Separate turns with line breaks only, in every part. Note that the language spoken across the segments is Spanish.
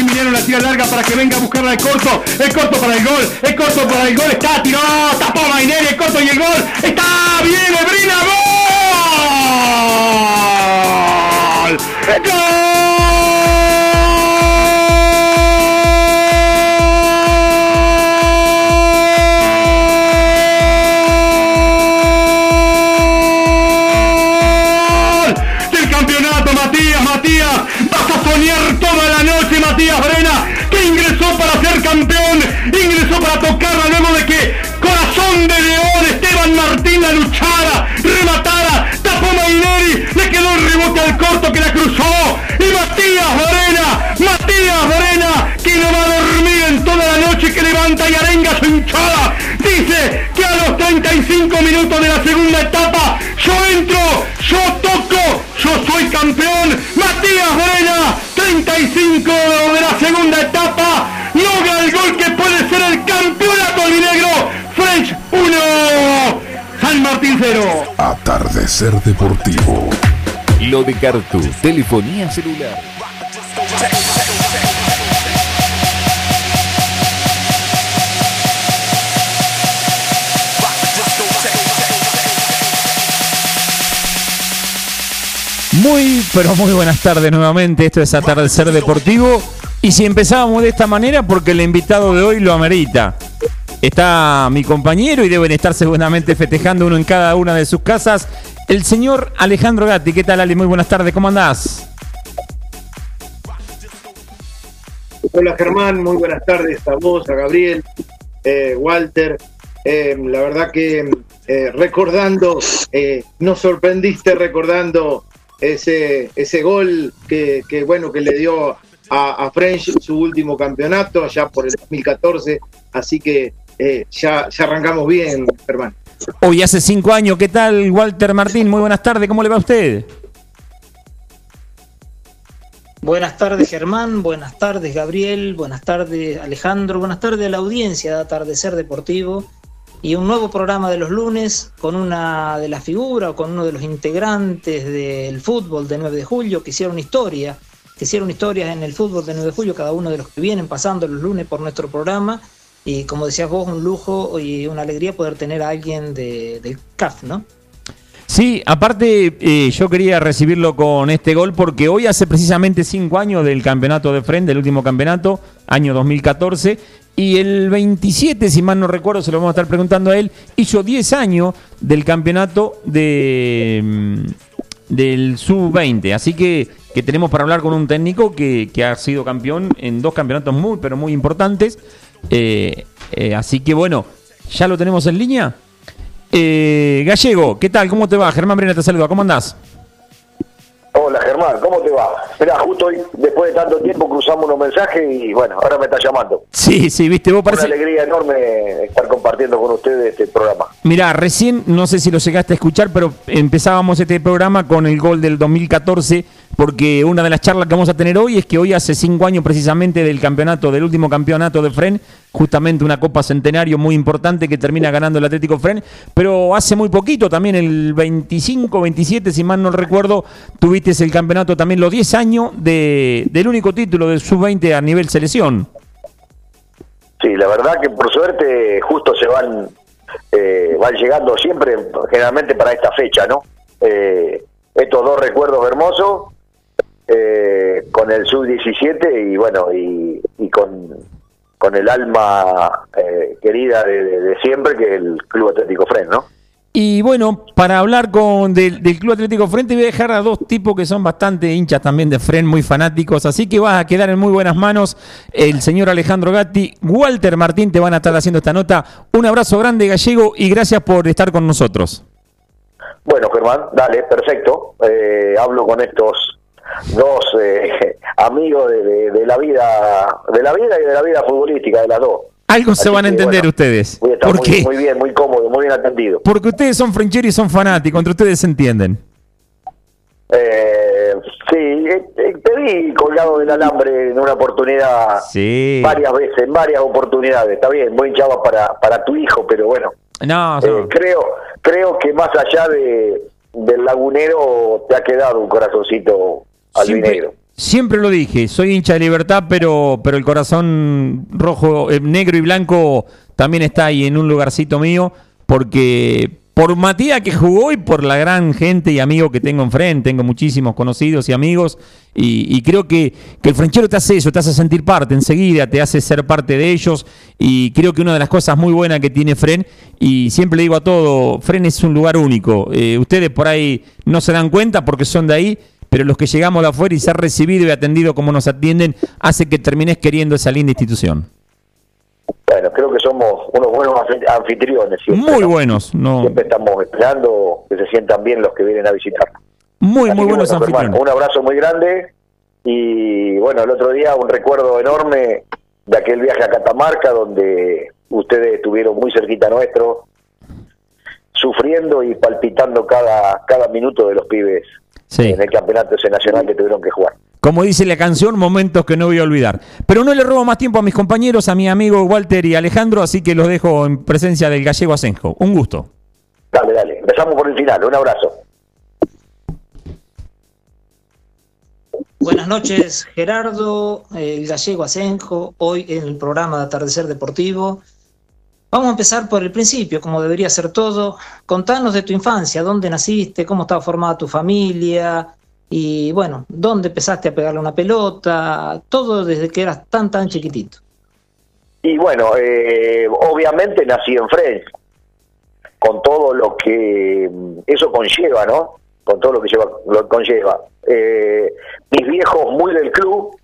Emiliano la tira larga para que venga a buscarla el corto. El corto para el gol. El corto para el gol. Está tirado. Tapó Maineri. El corto y el gol. Está bien. Brina. ¡Gol! ¡Gol! Hinchada. Dice que a los 35 minutos de la segunda etapa, yo entro, yo toco, yo soy campeón. Matías Brena, 35 de la segunda etapa, logra el gol que puede ser el campeonato albinegro. French 1, San Martín 0.
Atardecer Deportivo.
Lo de Cartu, telefonía celular.
Muy, pero muy buenas tardes nuevamente. Esto es Atardecer Deportivo. Y si empezábamos de esta manera, porque el invitado de hoy lo amerita. Está mi compañero y deben estar seguramente festejando uno en cada una de sus casas. El señor Alejandro Gatti. ¿Qué tal, Ale? Muy buenas tardes. ¿Cómo andás?
Hola Germán, muy buenas tardes a vos, a Gabriel, eh, Walter. Eh, la verdad que eh, recordando, eh, nos sorprendiste recordando ese, ese gol que, que, bueno que le dio a, a French su último campeonato allá por el 2014. Así que eh, ya, ya arrancamos bien, Germán.
Hoy hace cinco años. ¿Qué tal, Walter Martín? Muy buenas tardes. ¿Cómo le va a usted?
Buenas tardes Germán, buenas tardes Gabriel, buenas tardes Alejandro, buenas tardes a la audiencia de Atardecer Deportivo y un nuevo programa de los lunes con una de las figuras o con uno de los integrantes del fútbol de 9 de julio que hicieron historia, que hicieron historias en el fútbol de 9 de julio, cada uno de los que vienen pasando los lunes por nuestro programa y como decías vos, un lujo y una alegría poder tener a alguien de, del CAF, ¿no?
Sí, aparte eh, yo quería recibirlo con este gol porque hoy hace precisamente cinco años del campeonato de frente, del último campeonato, año 2014, y el 27, si mal no recuerdo, se lo vamos a estar preguntando a él, hizo 10 años del campeonato de, mm, del sub-20, así que, que tenemos para hablar con un técnico que, ha sido campeón en dos campeonatos muy, pero muy importantes, eh, eh, así que bueno, ¿ya lo tenemos en línea? Eh, Gallego, ¿qué tal? ¿Cómo te va? Germán Brena te saluda, ¿cómo andás?
Hola Germán, ¿cómo te va? Mira, justo hoy, después de tanto tiempo, cruzamos unos mensajes y bueno, ahora me estás llamando.
Sí, sí, viste, vos parece...
Una alegría enorme estar compartiendo con ustedes este programa.
Mirá, recién, no sé si lo llegaste a escuchar, pero empezábamos este programa con el gol del 2014, porque una de las charlas que vamos a tener hoy es que hoy hace cinco años precisamente del campeonato, del último campeonato de Fren, justamente una Copa Centenario muy importante que termina ganando el Atlético Fren, pero hace muy poquito, también el 25, 27, si mal no recuerdo, tuviste el campeonato también los 10 años de, del único título del sub-20 a nivel selección.
Sí, la verdad que por suerte justo se van eh, van llegando siempre, generalmente para esta fecha, ¿no? Eh, estos dos recuerdos hermosos eh, con el sub-17 y bueno, y, y con, con el alma eh, querida de, de, de, siempre que es el Club Atlético Fren, ¿no?
Y bueno, para hablar con del, del, Club Atlético Frente voy a dejar a dos tipos que son bastante hinchas también de Fren, muy fanáticos, así que vas a quedar en muy buenas manos. El señor Alejandro Gatti, Walter Martín te van a estar haciendo esta nota. Un abrazo grande, Gallego, y gracias por estar con nosotros.
Bueno, Germán, dale, perfecto. Eh, hablo con estos dos eh, amigos de, de, la vida, de la vida y de la vida futbolística, de las dos.
Algo se van a entender ustedes.
Voy a estar muy, muy, bien, muy cómodo, muy bien atendido.
Porque ustedes son frencheros y son fanáticos, entre ustedes se entienden.
Eh, sí, eh, eh, te vi colgado del alambre en una oportunidad,
sí.
varias veces, en varias oportunidades. Está bien, muy hinchado para, para tu hijo, pero bueno.
No,
eh, creo, creo que más allá de, del lagunero te ha quedado un corazoncito albinegro.
Siempre lo dije, soy hincha de libertad, pero, pero el corazón rojo, eh, negro y blanco también está ahí en un lugarcito mío, porque por Matías que jugó y por la gran gente y amigos que tengo enfrente, tengo muchísimos conocidos y amigos, y, creo que, que, el franchero te hace eso, te hace sentir parte enseguida, te hace ser parte de ellos, y creo que una de las cosas muy buenas que tiene Fren, y siempre le digo a todo, Fren es un lugar único, eh, ustedes por ahí no se dan cuenta porque son de ahí, pero los que llegamos de afuera y ser recibido y atendido como nos atienden hace que termines queriendo esa linda institución.
Bueno, creo que somos unos buenos anfitriones.
muy buenos. No...
Siempre estamos esperando que se sientan bien los que vienen a visitar.
Muy, muy buenos anfitriones.
un abrazo muy grande y bueno, el otro día un recuerdo enorme de aquel viaje a Catamarca donde ustedes estuvieron muy cerquita nuestro, sufriendo y palpitando cada, cada minuto de los pibes en el campeonato ese nacional que tuvieron que jugar.
Como dice la canción, momentos que no voy a olvidar. Pero no le robo más tiempo a mis compañeros, a mi amigo Walter y Alejandro, así que los dejo en presencia del gallego Asenjo. Un gusto.
Dale, dale. Empezamos por el final. Un abrazo.
Buenas noches, Gerardo, el gallego Asenjo, hoy en el programa de Atardecer Deportivo. Vamos a empezar por el principio, como debería ser todo. Contanos de tu infancia, dónde naciste, cómo estaba formada tu familia y, bueno, dónde empezaste a pegarle una pelota, todo desde que eras tan, tan chiquitito.
Y bueno, eh, obviamente nací en French, con todo lo que eso conlleva, ¿no? Con todo lo que lleva, lo conlleva. Eh, mis viejos muy del club,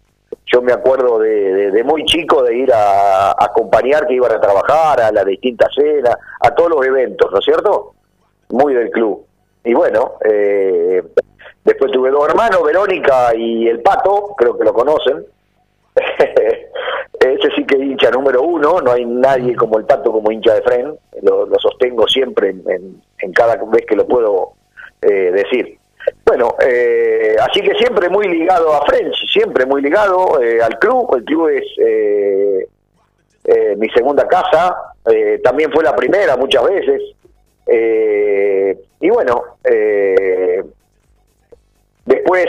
yo me acuerdo de, muy chico de ir a, acompañar que iban a trabajar a las distintas cenas, a todos los eventos, ¿no es cierto? Muy del club. Y bueno, eh, después tuve dos hermanos, Verónica y el Pato, creo que lo conocen. Ese sí que hincha número uno, no hay nadie como el Pato como hincha de Fren, lo, sostengo siempre en, cada vez que lo puedo eh, decir. Bueno, eh, así que siempre muy ligado a French, siempre muy ligado eh, al club. El club es eh, mi segunda casa, también fue la primera muchas veces. y bueno, después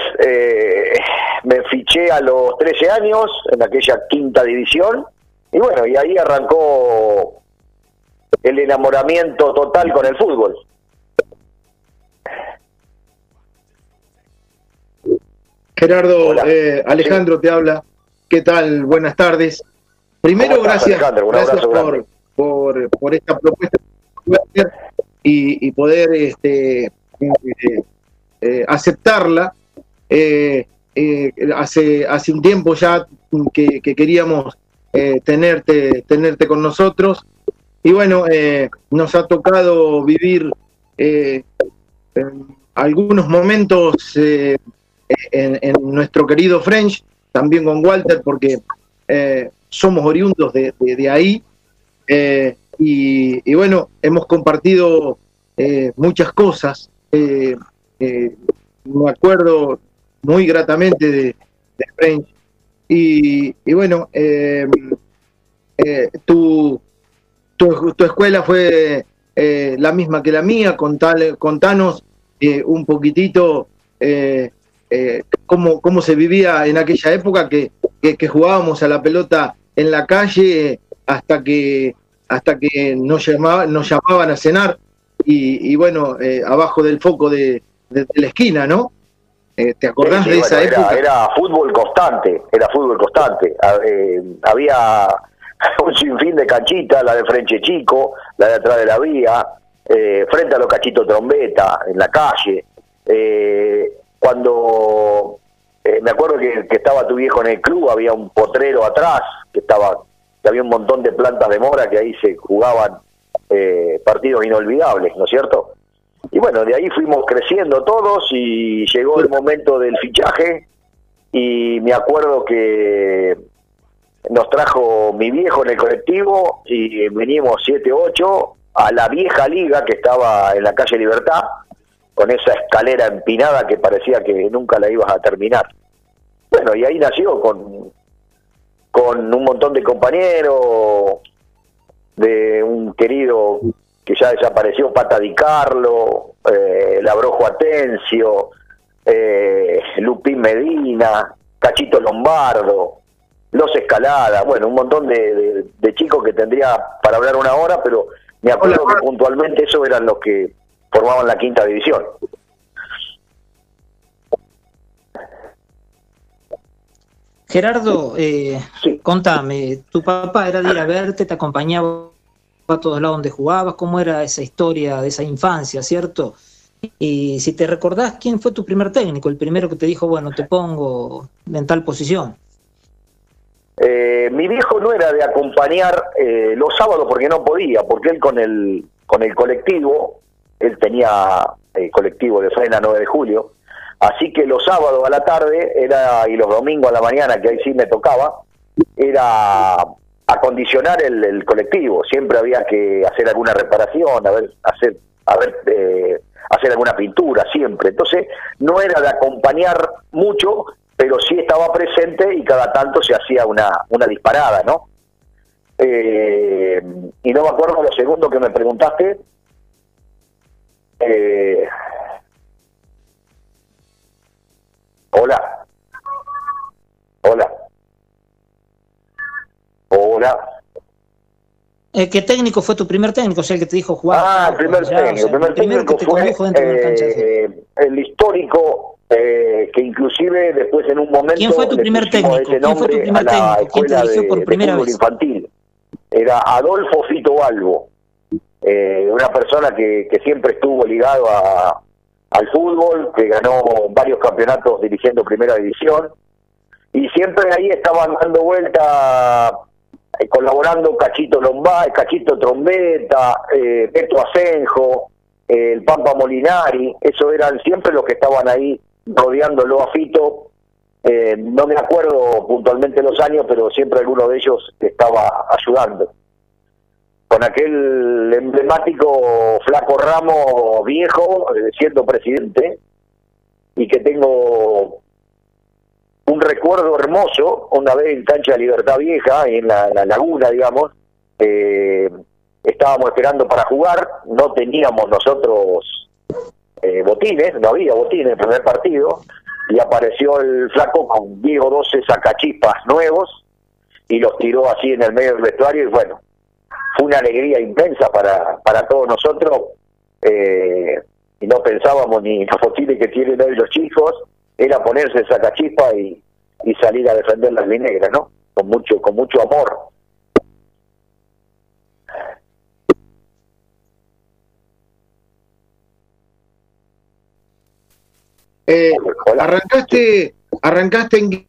me fiché a los 13 años en aquella quinta división. Y bueno, y ahí arrancó el enamoramiento total con el fútbol.
Gerardo, eh, Alejandro te habla. ¿Qué tal? Buenas tardes. Primero, gracias, gracias por, por, esta propuesta y, y poder este, eh, eh, aceptarla. hace, hace un tiempo ya que, queríamos tenerte, tenerte con nosotros. Y bueno, nos ha tocado vivir algunos momentos en, nuestro querido French, también con Walter, porque eh, somos oriundos de, ahí. Eh, y, bueno, hemos compartido eh, muchas cosas. me acuerdo muy gratamente de, French. Y, bueno, tu, tu, tu, escuela fue la misma que la mía. contanos un poquitito cómo, cómo se vivía en aquella época que, que, jugábamos a la pelota en la calle hasta que hasta que nos, llamaban, nos llamaban a cenar y, bueno, eh, abajo del foco de, la esquina, ¿no? Eh, ¿Te acordás de esa época?
Era fútbol constante, era fútbol constante. Eh, había un sinfín de canchitas, la de Frente Chico, la de atrás de la vía, frente a los cachitos trombeta, en la calle. Eh, cuando eh, me acuerdo que, estaba tu viejo en el club, había un potrero atrás, que estaba que había un montón de plantas de mora que ahí se jugaban eh, partidos inolvidables, ¿no es cierto? y bueno, de ahí fuimos creciendo todos y llegó el momento del fichaje y me acuerdo que nos trajo mi viejo en el colectivo y venimos 7, 8 a la vieja liga que estaba en la calle Libertad, con esa escalera empinada que parecía que nunca la ibas a terminar. Bueno, y ahí nació con, con un montón de compañeros, de un querido que ya desapareció, Pata Di Carlo, eh, Labrojo Atencio, eh, Lupín Medina, Cachito Lombardo, Los Escalada, bueno, un montón de, chicos que tendría para hablar una hora, pero me acuerdo que puntualmente esos eran los que formaban la quinta división.
Gerardo, eh, contame, tu papá era de ir a verte, te acompañaba a todos lados donde jugabas, cómo era esa historia de esa infancia, ¿cierto? Y si te recordás, ¿quién fue tu primer técnico? El primero que te dijo, bueno, te pongo en tal posición.
Eh, mi viejo no era de acompañar eh, los sábados porque no podía, porque él con el, con el colectivo, él tenía el colectivo de Frena 9 de julio, así que los sábados a la tarde era y los domingos a la mañana, que ahí sí me tocaba, era acondicionar el, el, colectivo. Siempre había que hacer alguna reparación, a ver, hacer, a ver, eh, hacer alguna pintura, siempre. Entonces, no era de acompañar mucho, pero sí estaba presente y cada tanto se hacía una, una disparada, ¿no? Eh, y no me acuerdo lo segundo que me preguntaste. Eh, hola. Hola. Hola.
Eh, ¿Qué técnico fue tu primer técnico? O sea, el que te dijo jugar.
Ah, el primer técnico. el primer técnico fue eh, el histórico, eh, que inclusive después en un momento.
¿Quién fue tu primer técnico? ¿Quién fue tu primer técnico? ¿Quién te dirigió por primera vez?
infantil. Era Adolfo Fito Balbo, eh, una persona que, que siempre estuvo ligado a, al fútbol, que ganó varios campeonatos dirigiendo primera división y siempre ahí estaban dando vuelta eh, colaborando Cachito Lombay, Cachito Trombeta, eh, Petro Asenjo, eh, el Pampa Molinari, eso eran siempre los que estaban ahí rodeándolo a Fito. Eh, no me acuerdo puntualmente los años, pero siempre alguno de ellos estaba ayudando. Con aquel emblemático Flaco Ramos viejo, siendo presidente, y que tengo un recuerdo hermoso, una vez en Cancha de Libertad Vieja, en la, laguna, digamos, eh, estábamos esperando para jugar, no teníamos nosotros eh, botines, no había botines en el primer partido, y apareció el flaco con Diego 12 sacachispas nuevos y los tiró así en el medio del vestuario y bueno, fue una alegría inmensa para, para todos nosotros eh, y no pensábamos ni los botines que tienen hoy los chicos, era ponerse esa cachispa y, y salir a defender las vinegras, ¿no? Con mucho, con mucho amor.
Eh, arrancaste, arrancaste en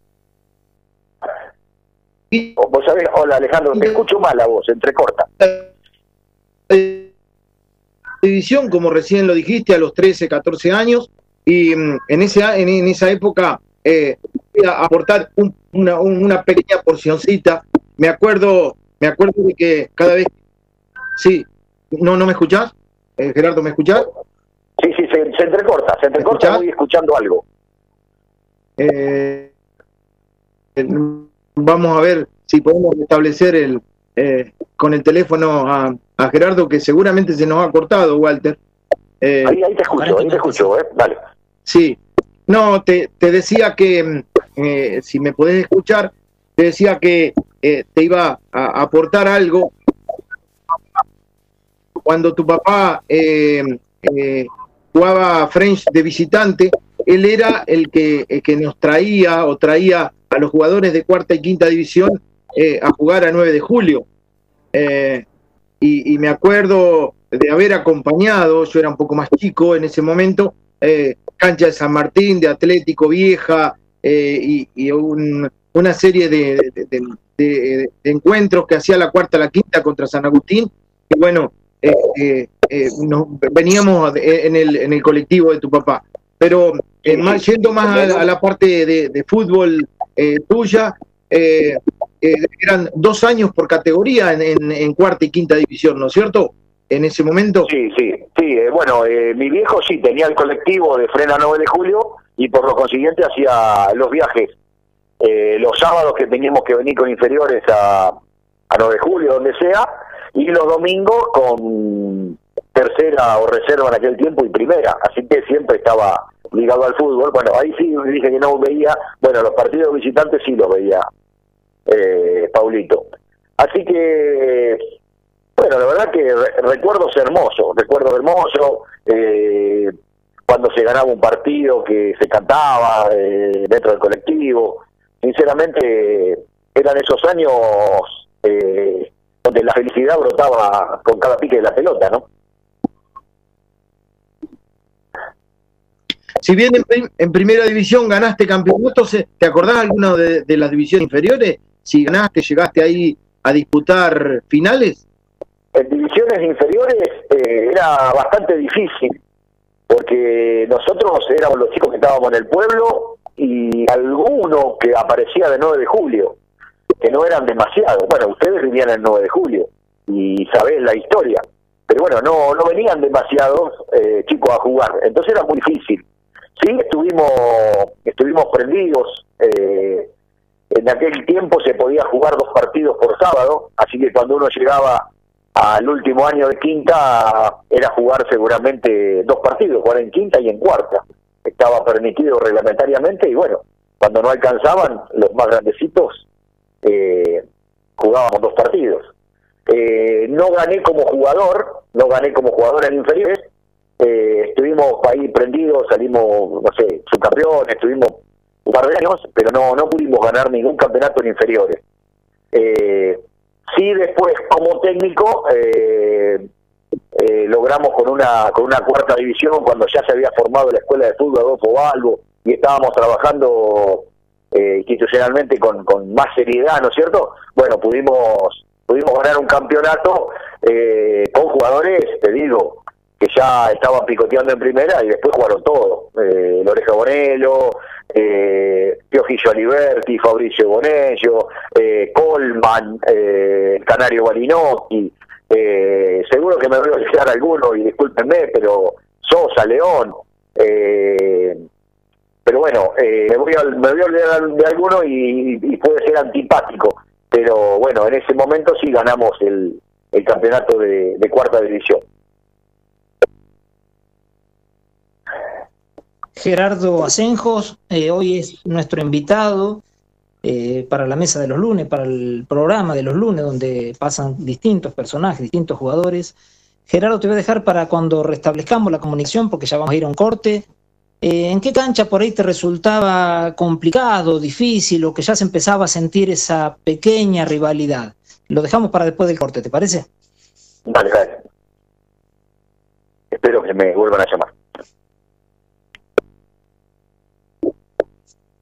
Vos sabés, hola Alejandro, te escucho mal la voz, entrecorta.
División, como recién lo dijiste, a los 13, 14 años, y mm, en, ese, en, esa época eh, a aportar una, una, pequeña porcioncita. Me acuerdo, me acuerdo de que cada vez, sí, no, no me escuchás, eh, Gerardo, ¿me escuchás?
Sí, sí, se, se entrecorta, se entrecorta, voy escuchando algo.
Eh, vamos a ver si podemos establecer el con el teléfono a, a, Gerardo, que seguramente se nos ha cortado, Walter.
ahí, ahí te escucho, ahí te escucho, eh, vale.
Sí, no, te, te decía que, mm, eh, si me podés escuchar, te decía que eh, te iba a aportar algo. Cuando tu papá eh, jugaba French de visitante, él era el que, que nos traía o traía a los jugadores de cuarta y quinta división a jugar a 9 de julio. Y, y, me acuerdo de haber acompañado, yo era un poco más chico en ese momento, eh, cancha de San Martín, de Atlético Vieja eh, y, una serie de, encuentros que hacía la cuarta, la quinta contra San Agustín. Y bueno, eh, veníamos en el, en el colectivo de tu papá. Pero eh, más, yendo más a, la parte de, fútbol tuya, eran dos años por categoría en, en, cuarta y quinta división, ¿no es cierto? En ese momento.
Sí, sí, sí. bueno, mi viejo sí tenía el colectivo de Frena 9 de Julio y por lo consiguiente hacía los viajes los sábados que teníamos que venir con inferiores a, a 9 de julio, donde sea, y los domingos con tercera o reserva en aquel tiempo y primera, así que siempre estaba ligado al fútbol. Bueno, ahí sí dije que no veía, bueno, los partidos visitantes sí los veía eh, Paulito. Así que, bueno, la verdad que recuerdos hermosos, recuerdos hermosos, eh, cuando se ganaba un partido que se cantaba eh, dentro del colectivo. Sinceramente, eran esos años eh, donde la felicidad brotaba con cada pique de la pelota, ¿no?
Si bien en, primera división ganaste campeonatos, ¿te acordás alguna de, de, las divisiones inferiores? Si ganaste, llegaste ahí a disputar finales.
En divisiones inferiores eh, era bastante difícil, porque nosotros éramos los chicos que estábamos en el pueblo y alguno que aparecía de 9 de julio que no eran demasiados. Bueno, ustedes vivían el 9 de julio y sabés la historia, pero bueno, no, no venían demasiados eh, chicos a jugar, entonces era muy difícil. Sí, estuvimos, estuvimos prendidos. Eh, en aquel tiempo se podía jugar dos partidos por sábado, así que cuando uno llegaba al último año de quinta era jugar seguramente dos partidos, jugar en quinta y en cuarta. Estaba permitido reglamentariamente y bueno, cuando no alcanzaban los más grandecitos eh, jugábamos dos partidos. Eh, no gané como jugador, no gané como jugador en inferiores, eh, estuvimos ahí prendidos, salimos, no sé, subcampeones, estuvimos un par de años, pero no, no pudimos ganar ningún campeonato en inferiores. Eh, sí, después como técnico eh, eh, logramos con una con una cuarta división cuando ya se había formado la escuela de fútbol Adolfo Balbo y estábamos trabajando eh, institucionalmente con, con más seriedad, ¿no es cierto? Bueno, pudimos pudimos ganar un campeonato eh, con jugadores, te digo, que ya estaban picoteando en primera y después jugaron todo. Eh, Loreja Bonello, eh, Piojillo Aliberti, Fabricio Bonello, eh, Colman, eh, Canario Balinotti. Eh, seguro que me voy a olvidar alguno y discúlpenme, pero Sosa, León. Eh, pero bueno, eh, me, voy a, me voy a olvidar de alguno y, puede ser antipático, pero bueno, en ese momento sí ganamos el, el campeonato de, cuarta división.
Gerardo Asenjos, eh, hoy es nuestro invitado eh, para la mesa de los lunes, para el programa de los lunes, donde pasan distintos personajes, distintos jugadores. Gerardo, te voy a dejar para cuando restablezcamos la comunicación, porque ya vamos a ir a un corte. Eh, ¿En qué cancha por ahí te resultaba complicado, difícil o que ya se empezaba a sentir esa pequeña rivalidad? Lo dejamos para después del corte, ¿te parece?
Dale, dale. Espero que me vuelvan a llamar.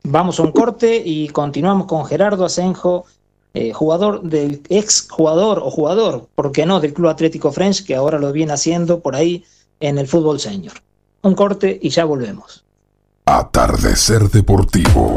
Vamos a un corte y continuamos con Gerardo Asenjo, eh, jugador del ex jugador o jugador, ¿por qué no?, del Club Atlético French, que ahora lo viene haciendo por ahí en el fútbol senior. Un corte y ya volvemos.
Atardecer Deportivo.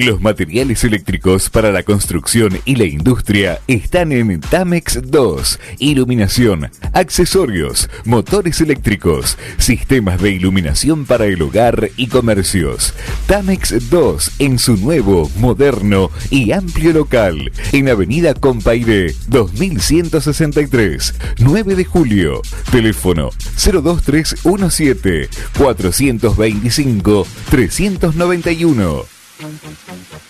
Los materiales eléctricos para la construcción y la industria están en Tamex 2. Iluminación, accesorios, motores eléctricos, sistemas de iluminación para el hogar y comercios. Tamex 2 en su nuevo, moderno y amplio local en Avenida Compaire 2163, 9 de julio. Teléfono 02317 425 391. Thank you.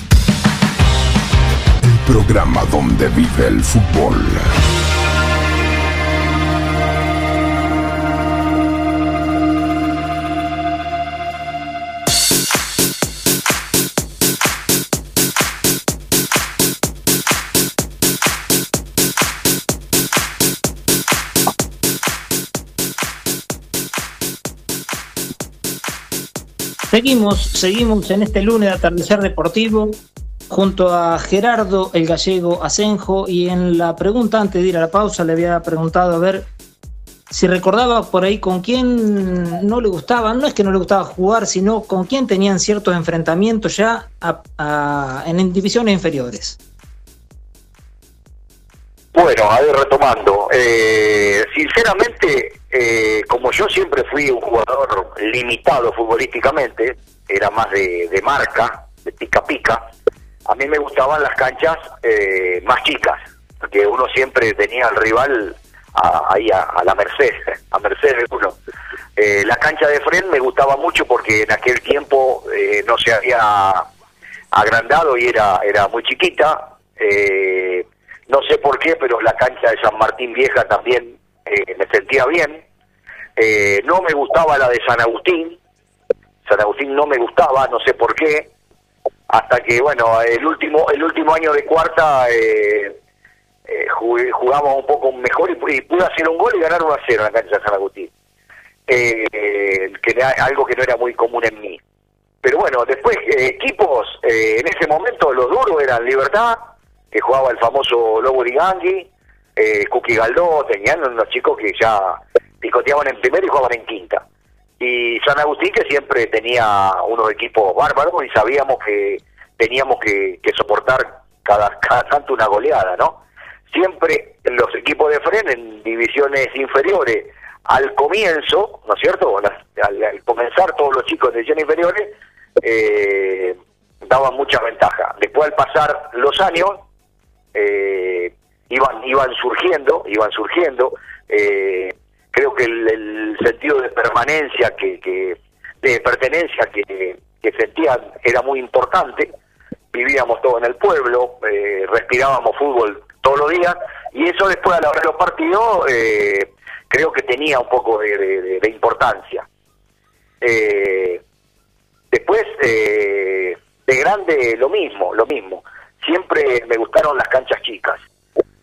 Programa donde vive el fútbol.
Seguimos, seguimos en este lunes de atardecer deportivo junto a Gerardo el gallego Asenjo y en la pregunta antes de ir a la pausa le había preguntado a ver si recordaba por ahí con quién no le gustaba, no es que no le gustaba jugar, sino con quién tenían ciertos enfrentamientos ya en divisiones inferiores.
Bueno, a ver, retomando. Eh, sinceramente, eh, como yo siempre fui un jugador limitado futbolísticamente, era más de, marca, de pica pica, a mí me gustaban las canchas eh, más chicas, porque uno siempre tenía al rival ahí a, la merced, a merced de uno. la cancha de Fren me gustaba mucho porque en aquel tiempo no se había agrandado y era, era muy chiquita. Eh, no sé por qué, pero la cancha de San Martín Vieja también eh, me sentía bien. Eh, no me gustaba la de San Agustín. San Agustín no me gustaba, no sé por qué. Hasta que, bueno, el último el último año de cuarta eh, jugamos un poco mejor y, pude hacer un gol y ganar 1 a 0 en la cancha de San Agustín. que era algo que no era muy común en mí. Pero bueno, después equipos, en ese momento los duros eran Libertad, que jugaba el famoso Lobo Ligangui, eh, Cookie Galdó, tenían unos chicos que ya picoteaban en primera y jugaban en quinta. Y San Agustín que siempre tenía unos equipos bárbaros y sabíamos que teníamos que, soportar cada, cada tanto una goleada, ¿no? Siempre los equipos de Fren en divisiones inferiores, al comienzo, ¿no es cierto? Al, comenzar todos los chicos de divisiones inferiores, eh, daban mucha ventaja. Después al pasar los años, eh, iban iban surgiendo, iban surgiendo. Eh, creo que el, sentido de permanencia, que, de pertenencia que, sentían era muy importante. Vivíamos todos en el pueblo, eh, respirábamos fútbol todos los días y eso después a la hora de los partidos eh, creo que tenía un poco de, importancia. después de grande lo mismo, lo mismo siempre me gustaron las canchas chicas.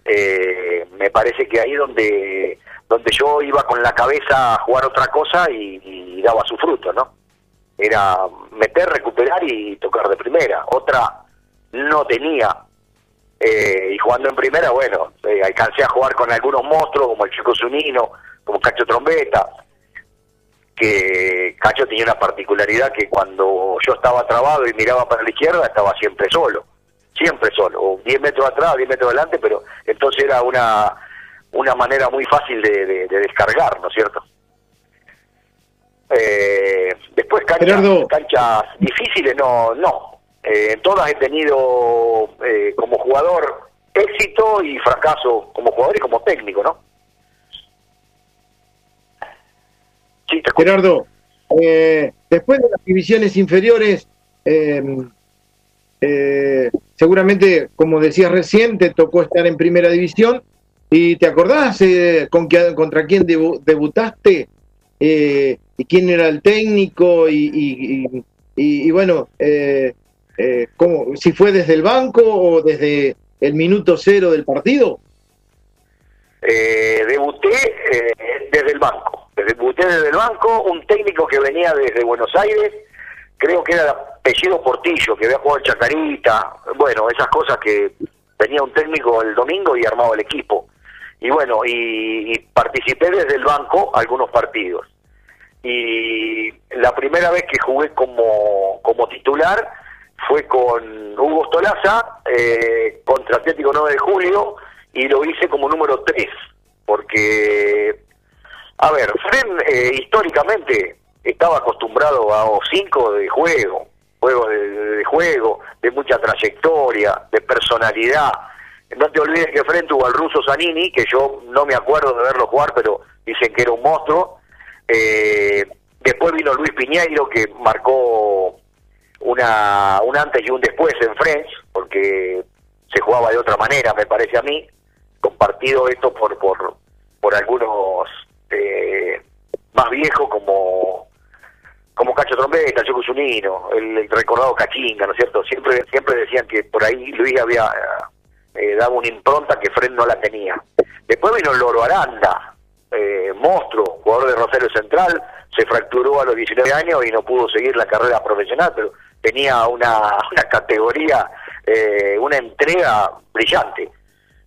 Eh, me parece que ahí donde donde yo iba con la cabeza a jugar otra cosa y, daba su fruto, ¿no? Era meter, recuperar y tocar de primera. Otra no tenía. Eh, y jugando en primera, bueno, eh, alcancé a jugar con algunos monstruos como el Chico Zunino, como Cacho Trombeta, que Cacho tenía una particularidad que cuando yo estaba trabado y miraba para la izquierda estaba siempre solo siempre solo, o 10 metros atrás, 10 metros adelante, pero entonces era una, una manera muy fácil de, descargar, ¿no es cierto? Eh, después canchas, canchas difíciles, no, no. Eh, en todas he tenido eh, como jugador éxito y fracaso como jugador y como técnico, ¿no?
Gerardo, después de las divisiones inferiores, eh, seguramente, como decías recién, te tocó estar en primera división. ¿Y te acordás eh, con contra quién debutaste? Eh, ¿Y quién era el técnico? Y, y, bueno, eh, ¿cómo? si fue desde el banco o desde el minuto cero del partido.
Eh, debuté eh, desde el banco, debuté desde el banco, un técnico que venía desde Buenos Aires, creo que era el apellido Portillo, que había jugado Chacarita, bueno, esas cosas que tenía un técnico el domingo y armaba el equipo. Y bueno, y, participé desde el banco algunos partidos. Y la primera vez que jugué como, como titular fue con Hugo Stolaza eh, contra Atlético 9 de Julio y lo hice como número 3, porque, a ver, Fren eh, históricamente estaba acostumbrado a 5 de juego, juego de, juego, de mucha trayectoria, de personalidad. No te olvides que Fren tuvo al ruso Zanini, que yo no me acuerdo de verlo jugar, pero dicen que era un monstruo. Eh, después vino Luis Piñeiro, que marcó una, un antes y un después en French, porque se jugaba de otra manera, me parece a mí, compartido esto por, por, por algunos eh, más viejos como como Cacho Trombeta, Choco Zunino, el, recordado Cachinga, ¿no es cierto? Siempre siempre decían que por ahí Luis había eh, dado una impronta que Fred no la tenía. Después vino Loro Aranda, eh, monstruo, jugador de Rosario Central, se fracturó a los 19 años y no pudo seguir la carrera profesional, pero tenía una, una categoría, eh, una entrega brillante.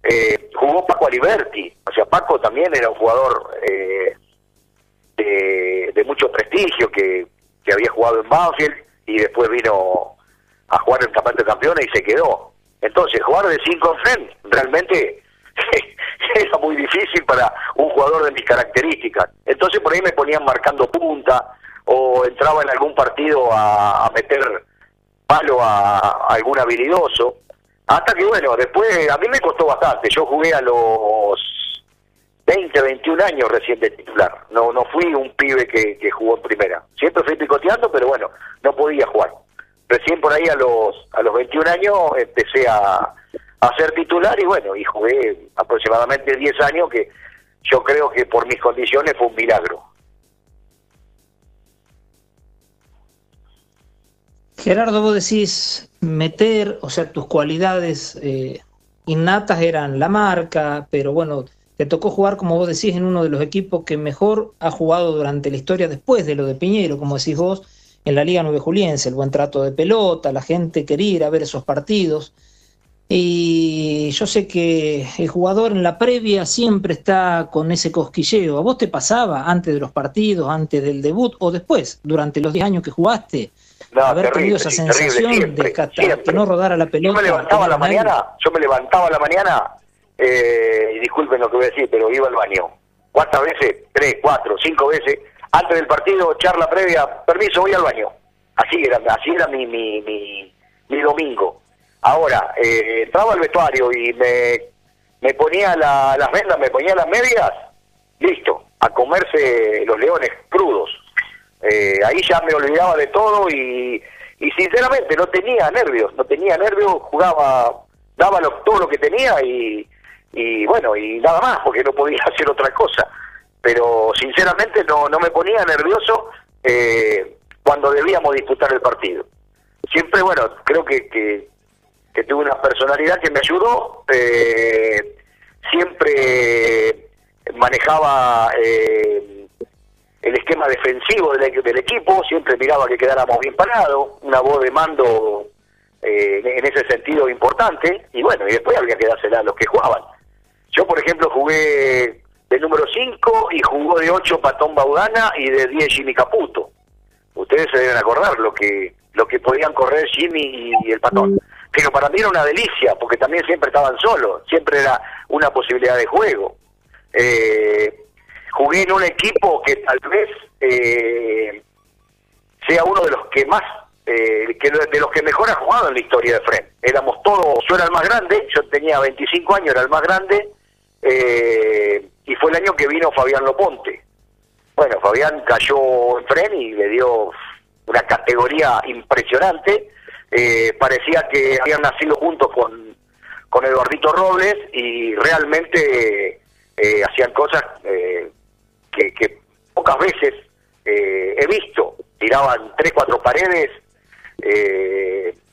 Eh, jugó Paco Aliberti, o sea, Paco también era un jugador eh, de, mucho prestigio que, había jugado en Banfield y después vino a jugar en el Campeonato de Campeones y se quedó. Entonces, jugar de 5 en realmente era muy difícil para un jugador de mis características. Entonces, por ahí me ponían marcando punta o entraba en algún partido a, meter palo a, algún habilidoso hasta que, bueno, después a mí me costó bastante. Yo jugué a los 20, 21 años recién de titular. No no fui un pibe que jugó en primera. Siempre fui picoteando, pero bueno, no podía jugar. Recién por ahí a los a los 21 años empecé a, a ser titular y bueno, y jugué aproximadamente 10 años que yo creo que por mis condiciones fue un milagro.
Gerardo, vos decís meter, o sea, tus cualidades eh, innatas eran la marca, pero bueno, te tocó jugar, como vos decís, en uno de los equipos que mejor ha jugado durante la historia después de lo de Piñero, como decís vos, en la Liga Nueve Juliense, el buen trato de pelota, la gente quería ir a ver esos partidos. Y yo sé que el jugador en la previa siempre está con ese cosquilleo. ¿A vos te pasaba antes de los partidos, antes del debut o después, durante los 10 años que jugaste?
No,
haber
terrible,
tenido esa sensación
siempre,
de
siempre.
que no rodara la pelota.
Yo me levantaba a la mañana, yo me levantaba a la mañana, eh, y disculpen lo que voy a decir, pero iba al baño. ¿Cuántas veces? Tres, cuatro, cinco veces. Antes del partido, charla previa, permiso, voy al baño. Así era, así era mi, mi, mi, mi domingo. Ahora, eh, entraba al vestuario y me, me ponía la- las vendas, me ponía las medias, listo, a comerse los leones crudos. Eh, ahí ya me olvidaba de todo y, y sinceramente no tenía nervios, no tenía nervios, jugaba, daba lo- todo lo que tenía y, y bueno, y nada más, porque no podía hacer otra cosa. Pero sinceramente no, no me ponía nervioso eh, cuando debíamos disputar el partido. Siempre, bueno, creo que, que, tuve una personalidad que me ayudó, eh, siempre manejaba... Eh, el esquema defensivo del, del equipo, siempre miraba que quedáramos bien parados, una voz de mando eh, en ese sentido importante, y bueno, y después había que dársela a los que jugaban. Yo, por ejemplo, jugué de número 5 y jugó de 8 Patón Baudana y de 10 Jimmy Caputo. Ustedes se deben acordar lo que lo que podían correr Jimmy y el Patón. Pero para mí era una delicia, porque también siempre estaban solos, siempre era una posibilidad de juego. Eh, jugué en un equipo que tal vez eh, sea uno de los que más, eh, que de los que mejor ha jugado en la historia de Fren. Éramos todos, yo era el más grande, yo tenía 25 años, era el más grande, eh, y fue el año que vino Fabián Loponte. Bueno, Fabián cayó en Fren y le dio una categoría impresionante. Eh, parecía que habían nacido juntos con, con Eduardito Robles y realmente eh, hacían cosas eh, que, que pocas veces he visto. Tiraban tres, cuatro paredes,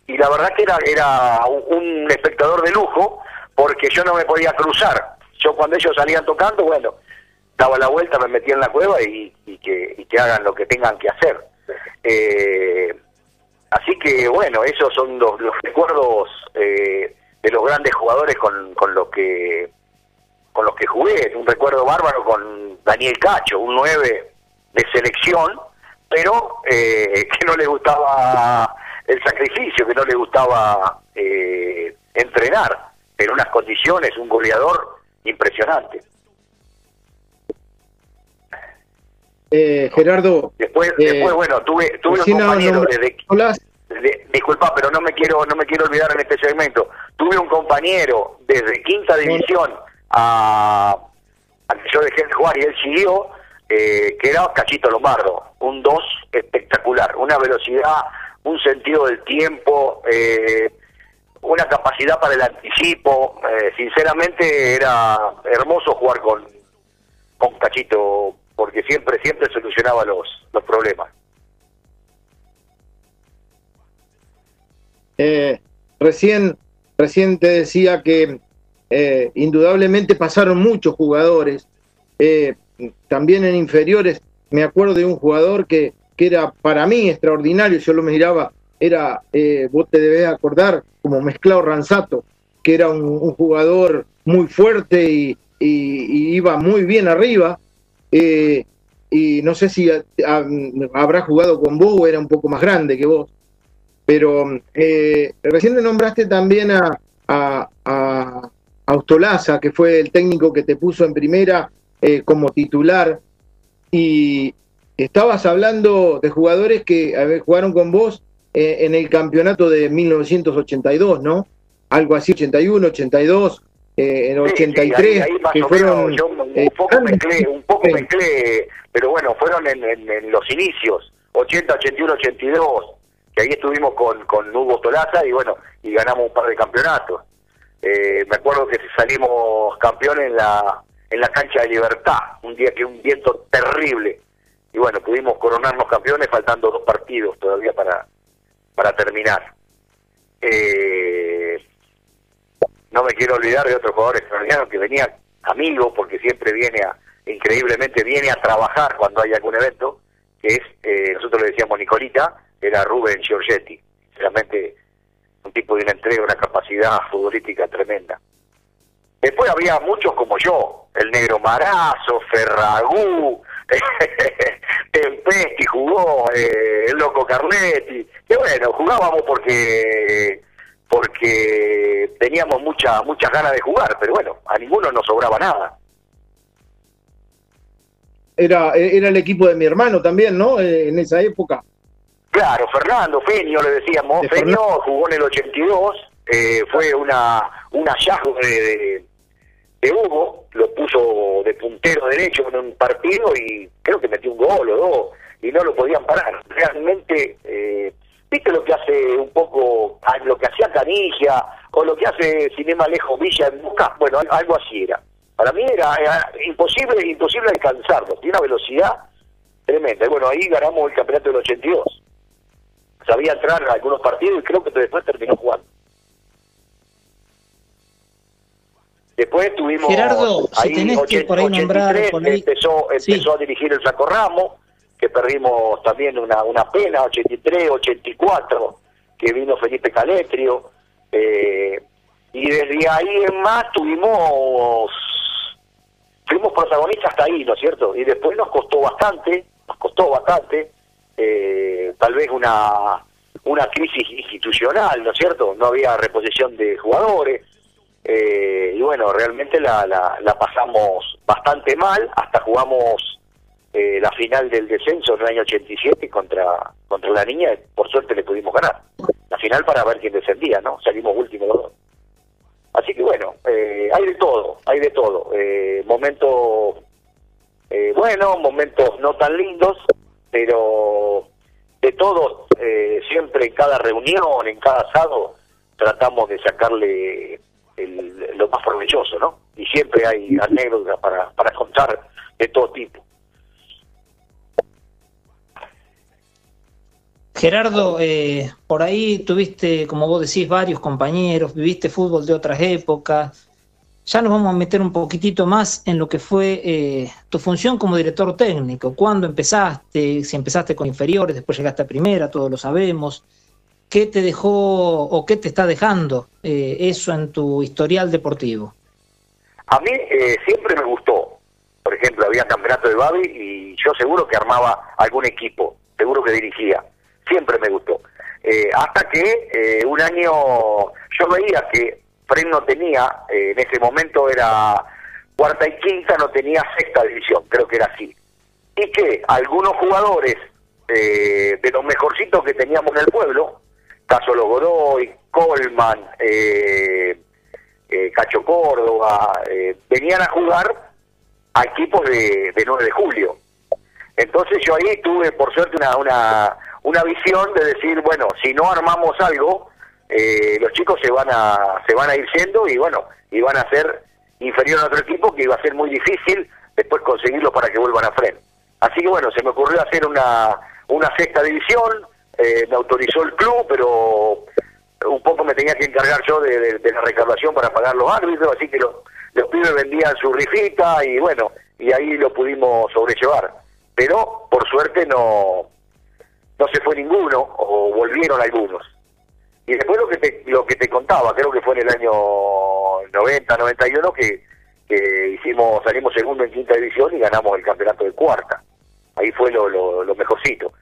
y la verdad que era, era un espectador de lujo porque yo no me podía cruzar. Yo cuando ellos salían tocando, bueno, daba la vuelta, me metía en la cueva y, que, que hagan lo que tengan que hacer. Eh, así que bueno, esos son los, recuerdos eh, de los grandes jugadores con, con los que con los que jugué. Un recuerdo bárbaro con Daniel Cacho, un 9 de selección, pero eh, que no le gustaba el sacrificio, que no le gustaba eh, entrenar, en unas condiciones, un goleador impresionante.
Eh, Gerardo.
Después, después, bueno, tuve, tuve un compañero desde. disculpa, pero no me quiero no me quiero olvidar en este segmento. Tuve un compañero desde quinta división a, a que yo dejé de jugar y él siguió, que era Cachito Lombardo, un 2 espectacular, una velocidad un sentido del tiempo, eh, una capacidad para el anticipo. Eh, sinceramente era hermoso jugar con, con Cachito porque siempre siempre solucionaba los, los problemas.
Eh, recién, te decía que indudablemente pasaron muchos jugadores, también en inferiores. Me acuerdo de un jugador que que era para mí extraordinario, yo lo miraba, era, eh, vos te debes acordar, como mezclado Ranzato, que era un, jugador muy fuerte y, iba muy bien arriba. Eh, y no sé si habrá jugado con vos o era un poco más grande que vos. Pero eh, recién le nombraste también a, a, a, Austolaza, que fue el técnico que te puso en primera como titular. Y, estabas hablando de jugadores que jugaron con vos eh, en el campeonato de 1982, ¿no? Algo así, 81, 82, eh, en 83, que fueron...
yo un eh, poco, mezclé, un poco mezclé, pero bueno, fueron en, los inicios, 80, 81, 82, que ahí estuvimos con, con Hugo Tolaza y bueno, y ganamos un par de campeonatos. Eh, me acuerdo que salimos campeones en la en la cancha de Libertad, un día que un viento terrible, y bueno, pudimos coronarnos campeones faltando dos partidos todavía para, para terminar. Eh, no me quiero olvidar de otro jugador extraordinario que venía amigo, porque siempre viene a, increíblemente viene a trabajar cuando hay algún evento, que es, eh, nosotros le decíamos Nicolita, era Rubén Giorgetti, realmente un tipo de una entrega, una capacidad futbolística tremenda. Después había muchos como yo, el Negro Marazo, Ferragú, Tempesti jugó, eh, el Loco Carletti, que bueno, jugábamos porque porque teníamos mucha, muchas ganas de jugar, pero bueno, a ninguno nos sobraba nada.
Era, era el equipo de mi hermano también, ¿no? Eh, en esa época.
Claro, Fernando Feño le decíamos, Feño jugó en el 82, eh, fue una un hallazgo de, de Hugo, lo puso de puntero derecho en un partido y creo que metió un gol o dos y no lo podían parar. Realmente, eh, ¿viste lo que hace un poco, lo que hacía Canigia o lo que hace Cinema Lejos Villa en Busca? Bueno, algo así era. Para mí era, imposible imposible alcanzarlo, tiene una velocidad tremenda. Y bueno, ahí ganamos el campeonato del 82. Sabía entrar en algunos partidos y creo que después terminó jugando. Después tuvimos
Gerardo, ahí, si que por ahí nombrar,
empezó, empezó a dirigir el Saco Ramos, que perdimos también una, una pena, 83, 84, que vino Felipe Caletrio. Eh, y desde ahí en más tuvimos fuimos protagonistas hasta ahí, ¿no es cierto? Y después nos costó bastante, nos costó bastante, eh, tal vez una, una crisis institucional, ¿no es cierto? No había reposición de jugadores, eh, y bueno, realmente la, la, pasamos bastante mal, hasta jugamos eh, la final del descenso en el año 87 contra, contra la niña, por suerte le pudimos ganar. La final para ver quién descendía, ¿no? Salimos últimos los dos. Así que bueno, eh, hay de todo, hay de todo. momentos buenos, momentos no tan lindos, pero de todos, siempre en cada reunión, en cada asado, tratamos de sacarle lo más provechoso, ¿no? Y siempre hay anécdotas para, para contar de todo tipo.
Gerardo, eh, por ahí tuviste, como vos decís, varios compañeros, viviste fútbol de otras épocas. Ya nos vamos a meter un poquitito más en lo que fue eh, tu función como director técnico. ¿Cuándo empezaste? Si empezaste con inferiores, después llegaste a primera, todos lo sabemos. ¿Qué te dejó o qué te está dejando eh, eso en tu historial deportivo?
A mí siempre me gustó. Por ejemplo, había campeonato de Babi y yo seguro que armaba algún equipo, seguro que dirigía siempre me gustó. Eh, hasta que eh, un año yo veía que Fren no tenía, eh, en ese momento era cuarta y quinta, no tenía sexta división, creo que era así. Y que algunos jugadores de los mejorcitos que teníamos en el pueblo, Caso Godoy, Colman, Cacho Córdoba, venían a jugar a equipos de, de 9 de julio. Entonces yo ahí tuve, por suerte, una, una, una visión de decir, bueno, si no armamos algo, eh, los chicos se van a se van a ir yendo y bueno, y van a ser inferior a otro equipo que iba a ser muy difícil después conseguirlo para que vuelvan a frente. Así que bueno, se me ocurrió hacer una, una sexta división, eh, me autorizó el club, pero un poco me tenía que encargar yo de, la recaudación para pagar los árbitros, así que los, los pibes vendían su rifita y bueno, y ahí lo pudimos sobrellevar. Pero por suerte no, no se fue ninguno o volvieron algunos. Y después lo que te, lo que te contaba, creo que fue en el año 90, 91 que, que hicimos salimos segundo en quinta división y ganamos el campeonato de cuarta. Ahí fue lo, lo, mejorcito.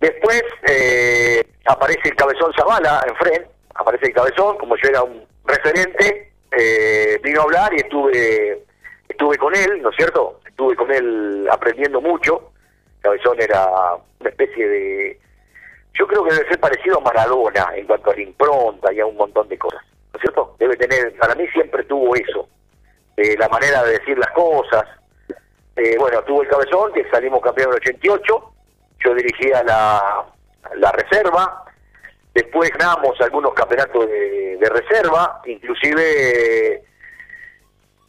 Después eh, aparece el cabezón Zavala en frente, aparece el cabezón, como yo era un referente, eh, vino a hablar y estuve estuve con él, ¿no es cierto? Estuve con él aprendiendo mucho Cabezón era una especie de... Yo creo que debe ser parecido a Maradona en cuanto a la impronta y a un montón de cosas, ¿no es cierto? Debe tener, para mí siempre tuvo eso, la manera de decir las cosas. Eh, bueno, tuvo el Cabezón, que salimos campeón en el 88, yo dirigía la, la reserva, después ganamos algunos campeonatos de, reserva, inclusive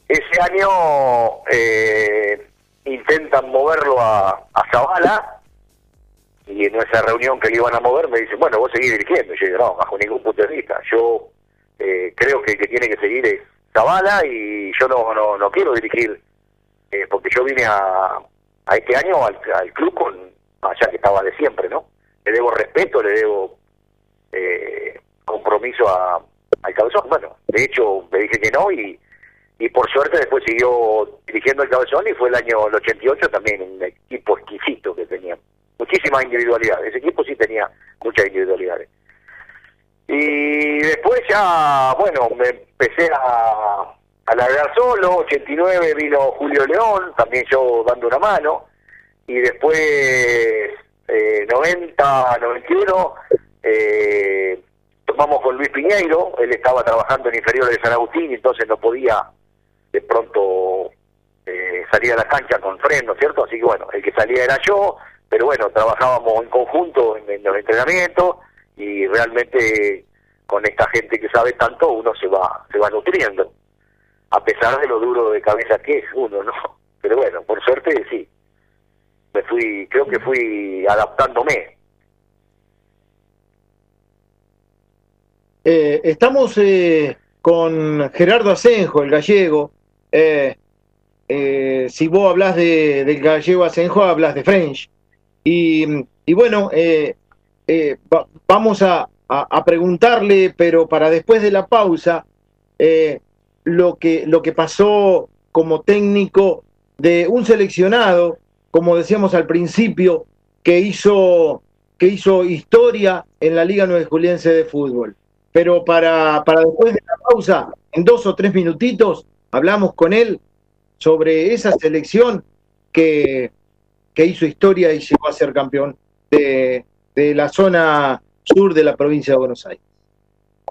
ese año eh, intentan moverlo a, a Zavala y en esa reunión que le iban a mover me dicen, bueno, vos seguís dirigiendo. Yo digo, no, bajo ningún punto de vista. Yo eh, creo que el que tiene que seguir es Zavala y yo no, no, no quiero dirigir, eh, porque yo vine a, a este año al, club con allá que estaba de siempre, ¿no? Le debo respeto, le debo eh, compromiso a, al cabezón. Bueno, de hecho me dije que no y y por suerte después siguió dirigiendo el Cabezón y fue el año 88 también un equipo exquisito que tenía muchísimas individualidades, ese equipo sí tenía muchas individualidades. Y después ya, bueno, me empecé a, a largar solo, 89 vino Julio León, también yo dando una mano, y después eh, 90, 91, eh, tomamos con Luis Piñeiro, él estaba trabajando en inferiores de San Agustín, entonces no podía de pronto eh, salía a la cancha con freno, ¿cierto? Así que bueno, el que salía era yo, pero bueno, trabajábamos en conjunto en, los entrenamientos y realmente con esta gente que sabe tanto uno se va se va nutriendo, a pesar de lo duro de cabeza que es uno, ¿no? Pero bueno, por suerte sí, me fui, creo que fui adaptándome.
Eh, estamos eh, con Gerardo Asenjo, el gallego, eh, eh, si vos hablas de, del gallego Asenjo, hablas de French. Y, bueno, eh, vamos a, preguntarle, pero para después de la pausa, lo, que, lo que pasó como técnico de un seleccionado, como decíamos al principio, que hizo, que hizo historia en la Liga Juliense de Fútbol. Pero para, para después de la pausa, en dos o tres minutitos, hablamos con él sobre esa selección que, que hizo historia y llegó a ser campeón de, de la zona sur de la provincia de Buenos Aires.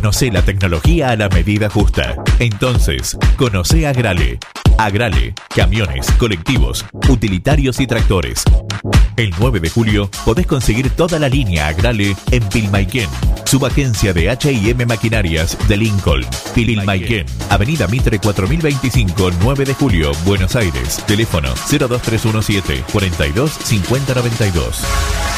Conoce la tecnología a la medida justa. Entonces, conoce Agrale. Agrale, camiones, colectivos, utilitarios y tractores. El 9 de julio podés conseguir toda la línea Agrale en Pilmaiquén, subagencia de H&M Maquinarias de Lincoln. Pilmaiquén, Avenida Mitre 4025, 9 de julio, Buenos Aires. Teléfono 02317 42 50 92.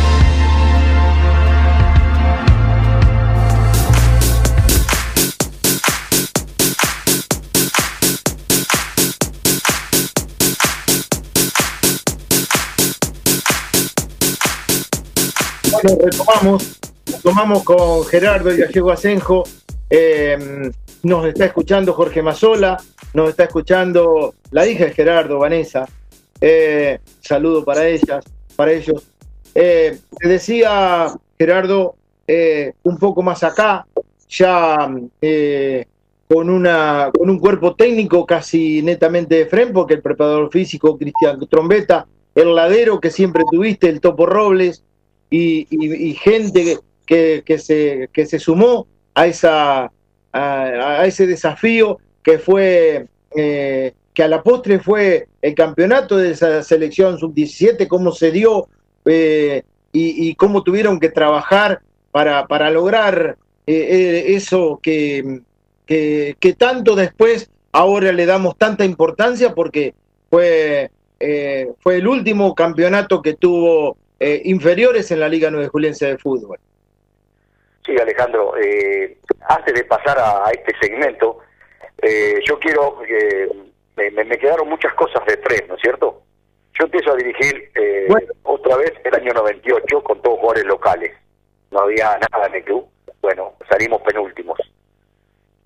Bueno, retomamos, retomamos con Gerardo y Gallego Asenjo. Eh, nos está escuchando Jorge Mazola, nos está escuchando la hija de Gerardo, Vanessa. Eh, saludo para ellas, para ellos. Eh, te decía Gerardo, eh, un poco más acá, ya eh, con, una, con un cuerpo técnico casi netamente de frente, porque el preparador físico Cristian Trombeta, el ladero que siempre tuviste, el Topo Robles, y, gente que, que se, que se sumó a, esa, a, ese desafío que fue, eh, que a la postre fue el campeonato de esa selección sub-17, cómo se dio eh, y, cómo tuvieron que trabajar para, para lograr eh, eso que, que, que tanto después ahora le damos tanta importancia porque fue, fue el último campeonato que tuvo eh, inferiores en la Liga Nueve Juliense de Fútbol.
Sí, Alejandro, eh, antes de pasar a, a este segmento, eh, yo quiero, eh, me, me- quedaron muchas cosas de Fred, ¿no es cierto? Yo empiezo a dirigir eh, otra vez el año 98 con todos jugadores locales. No había nada en el club. Bueno, salimos penúltimos.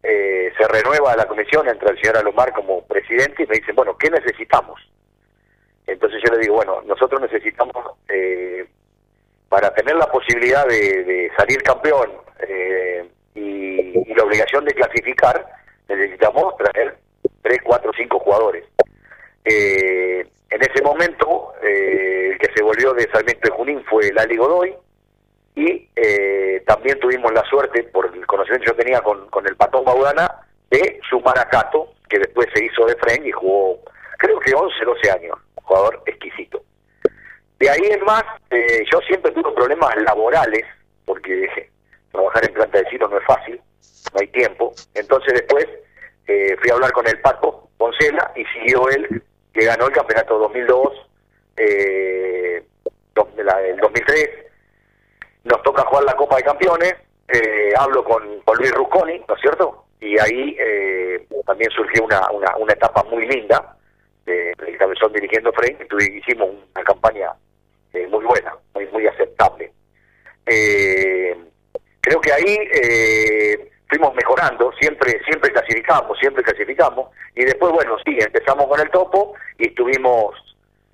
Eh, se renueva la comisión, entra el señor Alomar como presidente y me dicen, bueno, ¿qué necesitamos? Entonces yo le digo, bueno, nosotros necesitamos eh, para tener la posibilidad de, de salir campeón eh, y, la obligación de clasificar, necesitamos traer 3, 4, 5 jugadores. Eh, en ese momento, eh, el que se volvió de Sarmiento de Junín fue Lali Godoy y eh, también tuvimos la suerte, por el conocimiento que yo tenía con, con el Patón Baudana, de sumar a Cato, que después se hizo de Fren y jugó, creo que 11, 12 años, jugador exquisito. De ahí en más, eh, yo siempre tuve problemas laborales, porque trabajar en planta de silo no es fácil, no hay tiempo. Entonces después eh, fui a hablar con el Paco Poncela y siguió él, que ganó el campeonato 2002, eh, la- el 2003. Nos toca jugar la Copa de Campeones, eh, hablo con, con Luis Rusconi, ¿no es cierto? Y ahí eh, también surgió una, una, una etapa muy linda, de, el cabezón dirigiendo frente, hicimos una campaña eh, muy buena, muy, muy aceptable. Eh, creo que ahí eh, fuimos mejorando, siempre siempre clasificamos, siempre clasificamos, y después, bueno, sí, empezamos con el topo y estuvimos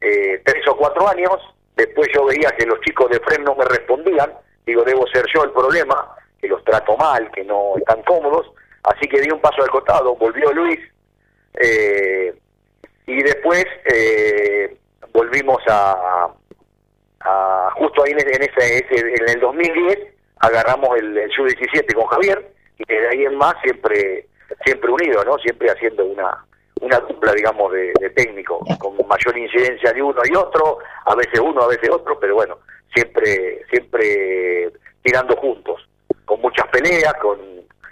eh, tres o cuatro años, después yo veía que los chicos de FREM no me respondían, digo, debo ser yo el problema, que los trato mal, que no están cómodos, así que di un paso al costado, volvió Luis, eh, y después eh, volvimos a, a, justo ahí en, ese, ese, en el 2010, agarramos el, el sub-17 con Javier, y desde ahí en más siempre siempre unidos, ¿no? Siempre haciendo una una dupla, digamos, de, de técnico, con mayor incidencia de uno y otro, a veces uno, a veces otro, pero bueno, siempre siempre tirando juntos, con muchas peleas, con,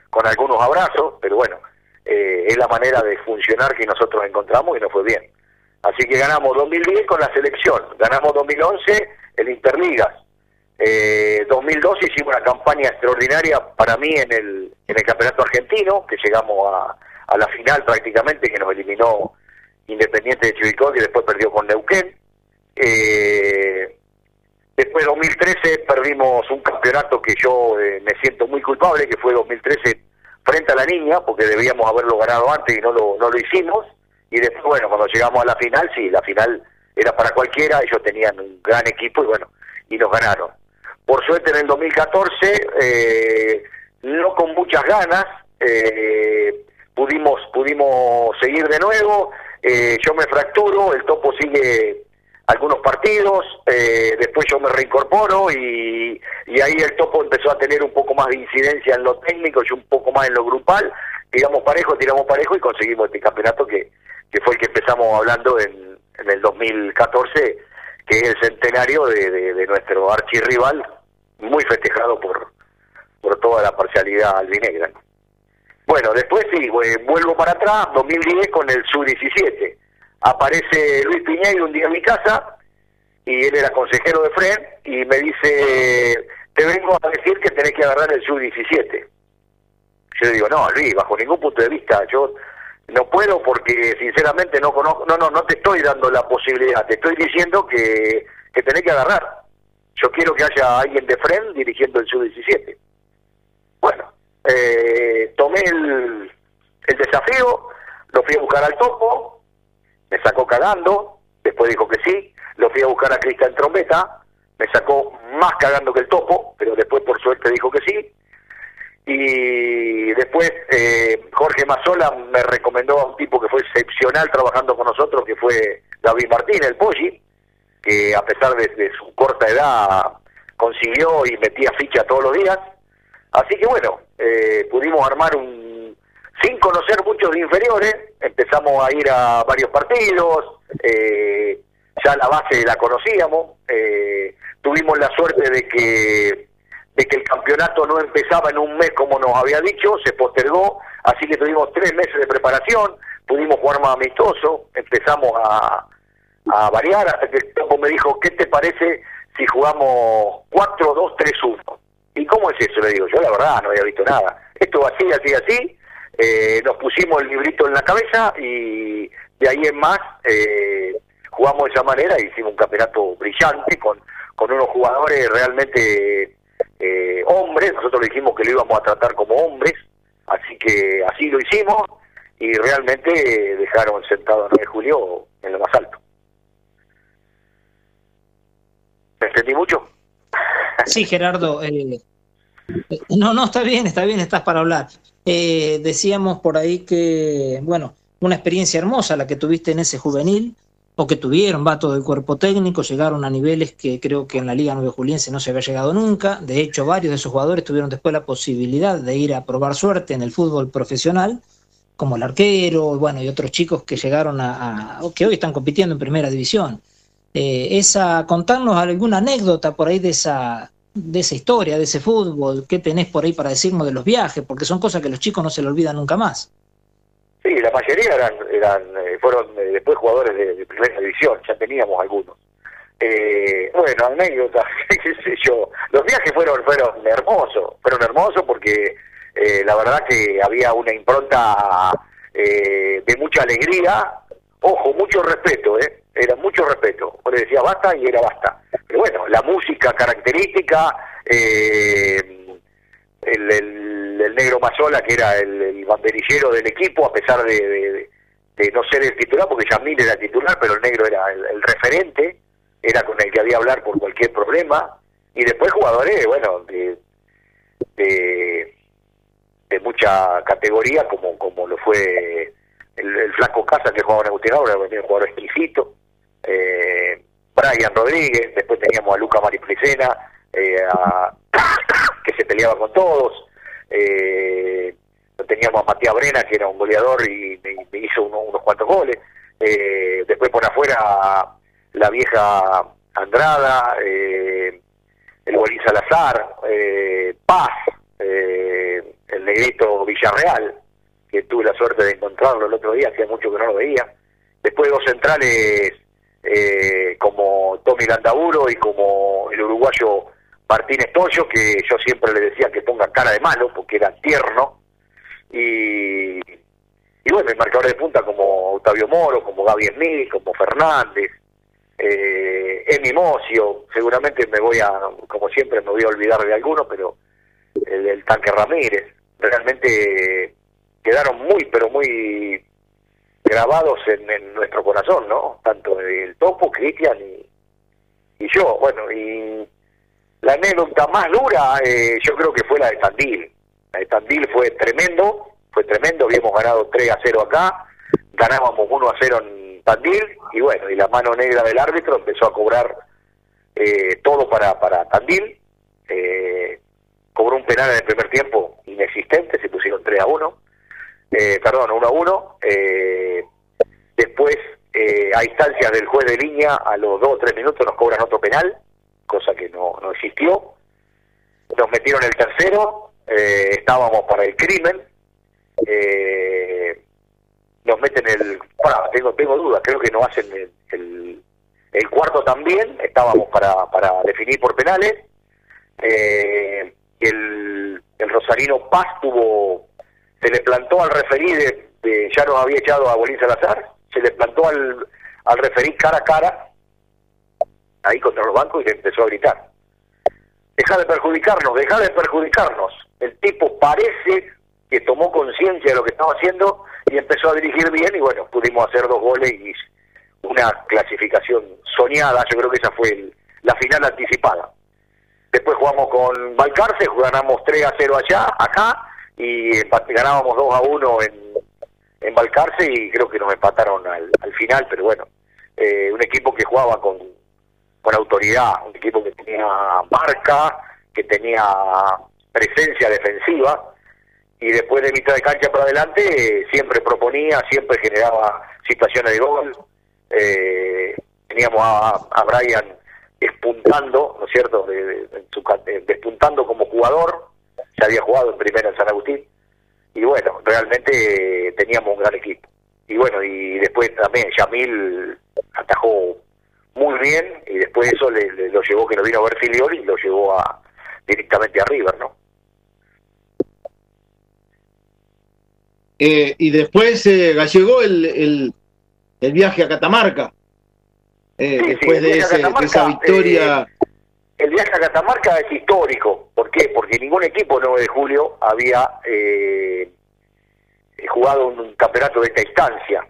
con algunos abrazos, pero bueno, eh, es la manera de funcionar que nosotros encontramos y nos fue bien. Así que ganamos 2010 con la selección, ganamos 2011 el Interligas, eh, 2012 hicimos una campaña extraordinaria para mí en el, en el campeonato argentino, que llegamos a, a la final prácticamente, que nos eliminó Independiente de Chivilcoy y después perdió con Neuquén. Eh, después 2013 perdimos un campeonato que yo eh, me siento muy culpable, que fue 2013 frente a la niña, porque debíamos haberlo ganado antes y no lo, no lo hicimos. Y después, bueno, cuando llegamos a la final, sí, la final era para cualquiera, ellos tenían un gran equipo y bueno, y nos ganaron. Por suerte en el 2014, eh, no con muchas ganas, eh, pudimos pudimos seguir de nuevo, eh, yo me fracturo, el topo sigue algunos partidos, eh, después yo me reincorporo y, y ahí el topo empezó a tener un poco más de incidencia en lo técnico y un poco más en lo grupal, tiramos parejo, tiramos parejo y conseguimos este campeonato que, que fue el que empezamos hablando en, en el 2014, que es el centenario de, de, de nuestro archirrival, muy festejado por, por toda la parcialidad albinegra. Bueno, después sí, vuelvo para atrás, 2010 con el Sub-17. Aparece Luis Piñeiro un día en mi casa, y él era consejero de FREN, y me dice, te vengo a decir que tenés que agarrar el Sub-17. Yo le digo, no, Luis, bajo ningún punto de vista, yo no puedo porque sinceramente no conozco, no, no, no te estoy dando la posibilidad, te estoy diciendo que, que tenés que agarrar. Yo quiero que haya alguien de FREN dirigiendo el Sub-17. Bueno, eh, tomé el, el desafío, lo fui a buscar al topo, me sacó cagando, después dijo que sí, lo fui a buscar a Cristian Trombeta, me sacó más cagando que el topo, pero después por suerte dijo que sí. Y después eh, Jorge Mazola me recomendó a un tipo que fue excepcional trabajando con nosotros, que fue David Martín, el Poggi, que a pesar de, de su corta edad consiguió y metía ficha todos los días. Así que bueno, eh, pudimos armar un, sin conocer muchos de inferiores, empezamos a ir a varios partidos, eh, ya la base la conocíamos, eh, tuvimos la suerte de que de que el campeonato no empezaba en un mes como nos había dicho, se postergó, así que tuvimos tres meses de preparación, pudimos jugar más amistoso, empezamos a, a variar hasta que el topo me dijo, ¿qué te parece si jugamos 4-2-3-1? ¿Y cómo es eso? Le digo, yo la verdad no había visto nada. Esto así, así, así. Eh, nos pusimos el librito en la cabeza y de ahí en más eh, jugamos de esa manera y hicimos un campeonato brillante con, con unos jugadores realmente eh, hombres. Nosotros le dijimos que lo íbamos a tratar como hombres, así que así lo hicimos y realmente dejaron sentado a 9 de julio en lo más alto. ¿Me entendí mucho?
Sí, Gerardo. Eh, no, no, está bien, está bien, estás para hablar. Eh, decíamos por ahí que, bueno, una experiencia hermosa la que tuviste en ese juvenil, o que tuvieron, va todo el cuerpo técnico, llegaron a niveles que creo que en la Liga Nueve Juliense no se había llegado nunca. De hecho, varios de esos jugadores tuvieron después la posibilidad de ir a probar suerte en el fútbol profesional, como el arquero, bueno, y otros chicos que llegaron a, a que hoy están compitiendo en primera división. Eh, esa, contarnos alguna anécdota por ahí de esa, de esa historia, de ese fútbol, qué tenés por ahí para decirnos de los viajes, porque son cosas que los chicos no se le olvidan nunca más.
Sí, la mayoría eran, eran eh, fueron eh, después jugadores de, primera división, ya teníamos algunos. Eh, bueno, anécdotas, qué sé yo. Los viajes fueron fueron hermosos, fueron hermosos porque eh, la verdad que había una impronta eh, de mucha alegría, ojo, mucho respeto, ¿eh? Era mucho respeto. Uno decía basta y era basta. Pero bueno, la música característica, eh, el, el, negro Mazola, que era el, banderillero del equipo, a pesar de, de, no ser el titular, porque Yamil era titular, pero el negro era el, referente, era con el que había hablar por cualquier problema. Y después jugadores, bueno, de, de, de mucha categoría, como, como lo fue el, el Flaco Casa, que jugaba en Agustín Aura, un jugador exquisito, eh, Brian Rodríguez, después teníamos a Luca Mariplicena, eh, que se peleaba con todos, eh, teníamos a Matías Brena, que era un goleador y me, hizo uno- unos cuantos goles, eh, después por afuera la vieja Andrada, eh, el Bolín Salazar, eh, Paz, el negrito Villarreal, que tuve la suerte de encontrarlo el otro día, hacía mucho que no lo veía. Después dos centrales eh, como Tommy Landaburo y como el uruguayo Martínez Toyo, que yo siempre le decía que ponga cara de malo, porque era tierno. Y, y bueno, el marcador de punta como Octavio Moro, como Gaby Smith, como Fernández, eh, Emi Mocio, seguramente me voy a, como siempre, me voy a olvidar de alguno, pero el, el tanque Ramírez, realmente quedaron muy, pero muy grabados en, en nuestro corazón, ¿no? Tanto el Topo, Cristian y, y yo. Bueno, y la anécdota más dura eh, yo creo que fue la de Tandil. La de Tandil fue tremendo, fue tremendo, habíamos ganado 3 a 0 acá, ganábamos 1 a 0 en Tandil, y bueno, y la mano negra del árbitro empezó a cobrar eh, todo para, para Tandil, eh, cobró un penal en el primer tiempo inexistente, se pusieron 3 a 1, eh, perdón, 1 a 1, eh, después eh, a instancias del juez de línea, a los 2 o 3 minutos nos cobran otro penal, cosa que no, no existió, nos metieron el tercero, eh, estábamos para el crimen, eh, nos meten el, pará, tengo, tengo dudas, creo que nos hacen el, el, el cuarto también, estábamos para, para definir por penales, eh, el, el Rosarino Paz tuvo, se le plantó al referí de, ya nos había echado a Bolín Salazar, se le plantó al, al referí cara a cara, ahí contra los bancos y le empezó a gritar. Deja de perjudicarnos, deja de perjudicarnos. El tipo parece que tomó conciencia de lo que estaba haciendo y empezó a dirigir bien y bueno, pudimos hacer dos goles y una clasificación soñada, yo creo que esa fue el- la final anticipada. Después jugamos con Balcarce, ganamos 3 a 0 allá, acá, y ganábamos 2 a 1 en, en Balcarce y creo que nos empataron al, al final, pero bueno, eh, un equipo que jugaba con, con autoridad, un equipo que tenía marca, que tenía presencia defensiva, y después de mitad de cancha para adelante eh, siempre proponía, siempre generaba situaciones de gol. Eh, teníamos a, a Brian despuntando, ¿no es cierto?, de- de- ca- eh, despuntando como jugador, ya había jugado en primera en San Agustín, y bueno, realmente eh, teníamos un gran equipo. Y bueno, y después también Yamil atajó muy bien, y después eso le, le- lo llevó que lo vino a ver Filioli y lo llevó a directamente a River, ¿no?
Eh, y después eh, llegó el, el, el viaje a Catamarca. Eh,
Sí,
después de, ese- de esa victoria.
eh, el viaje a Catamarca es histórico. ¿Por qué? Porque ningún equipo el 9 de julio había eh, jugado un campeonato de esta instancia.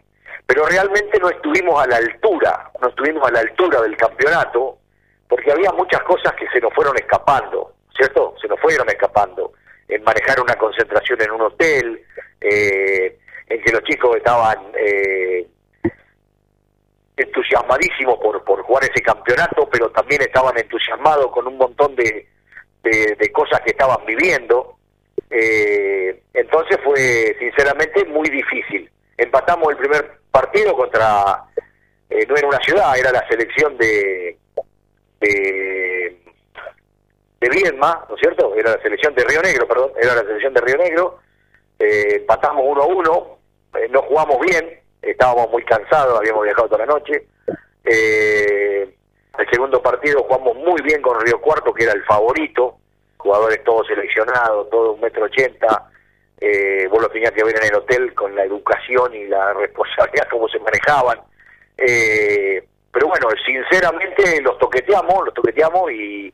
Pero realmente no estuvimos a la altura, no estuvimos a la altura del campeonato, porque había muchas cosas que se nos fueron escapando, ¿cierto? Se nos fueron escapando. En manejar una concentración en un hotel, eh, en que los chicos estaban eh, entusiasmadísimos por, por jugar ese campeonato, pero también estaban entusiasmados con un montón de, de, cosas que estaban viviendo. Eh, entonces fue sinceramente muy difícil. Empatamos el primer partido contra, eh, no era una ciudad, era la selección de, de, de Viedma, ¿no es cierto? Era la selección de Río Negro, perdón, era la selección de Río Negro. Eh, empatamos uno a uno, eh, no jugamos bien, estábamos muy cansados, habíamos viajado toda la noche. Eh, el segundo partido jugamos muy bien con Río Cuarto, que era el favorito, jugadores todos seleccionados, todo un metro ochenta. Eh, vos lo tenías que ver en el hotel con la educación y la responsabilidad, cómo se manejaban. Eh, pero bueno, sinceramente los toqueteamos, los toqueteamos y,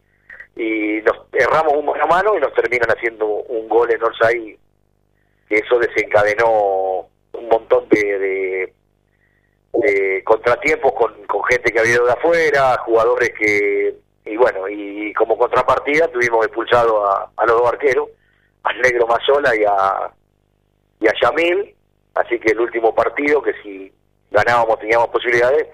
y nos erramos un mano a mano y nos terminan haciendo un gol en Orsay, que eso desencadenó un montón de, de, contratiempos con, con gente que había ido de afuera, jugadores que, y bueno, y como contrapartida tuvimos expulsado a, a los dos arqueros, al negro Mazola y a, y a Yamil, así que el último partido, que si ganábamos teníamos posibilidades,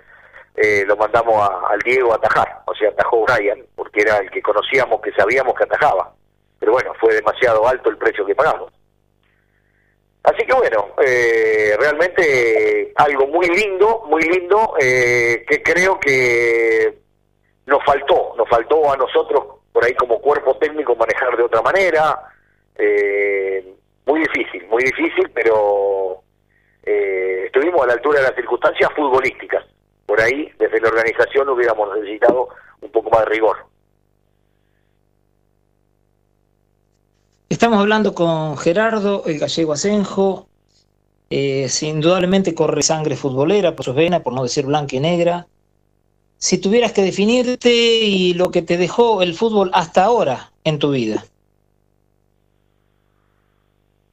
eh, lo mandamos al Diego a atajar, o sea, atajó Brian, porque era el que conocíamos, que sabíamos que atajaba. Pero bueno, fue demasiado alto el precio que pagamos. Así que bueno, eh, realmente algo muy lindo, muy lindo, eh, que creo que nos faltó, nos faltó a nosotros por ahí como cuerpo técnico manejar de otra manera. Eh, muy difícil, muy difícil, pero estuvimos a la altura de las circunstancias futbolísticas. Por ahí, desde la organización hubiéramos necesitado un poco más de rigor.
Estamos hablando con Gerardo, el gallego Asenjo. Eh, indudablemente corre sangre futbolera por sus venas, por no decir blanca y negra. Si tuvieras que definirte y lo que te dejó el fútbol hasta ahora en tu vida.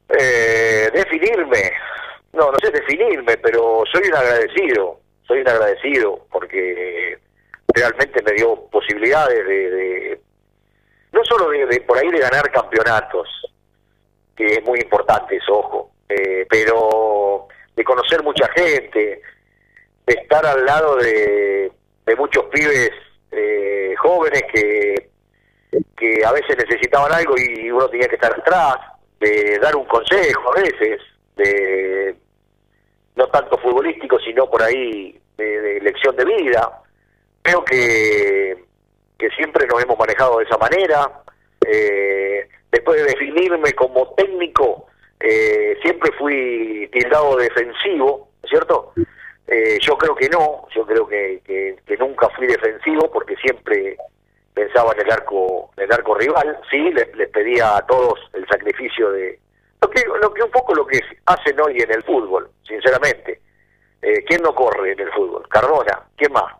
Eh, definirme. No, no sé definirme, pero soy un agradecido. Soy un agradecido porque realmente me dio posibilidades de no solo de, por ahí de ganar campeonatos, que es muy importante eso, ojo, eh, pero de conocer mucha gente, de estar al lado de, muchos pibes eh, jóvenes que, que a veces necesitaban algo y uno tenía que estar atrás, de dar un consejo a veces, de no tanto futbolístico, sino por ahí de, de lección de vida. Creo que que siempre nos hemos manejado de esa manera. Eh, después de definirme como técnico, eh, siempre fui tildado defensivo, ¿cierto? Eh, yo creo que no, yo creo que, que, nunca fui defensivo porque siempre pensaba en el arco, en el arco rival, sí, les, pedía a todos el sacrificio de lo que, lo que un poco lo que hacen hoy en el fútbol, sinceramente. ¿Quién no corre en el fútbol? Cardona, ¿quién más?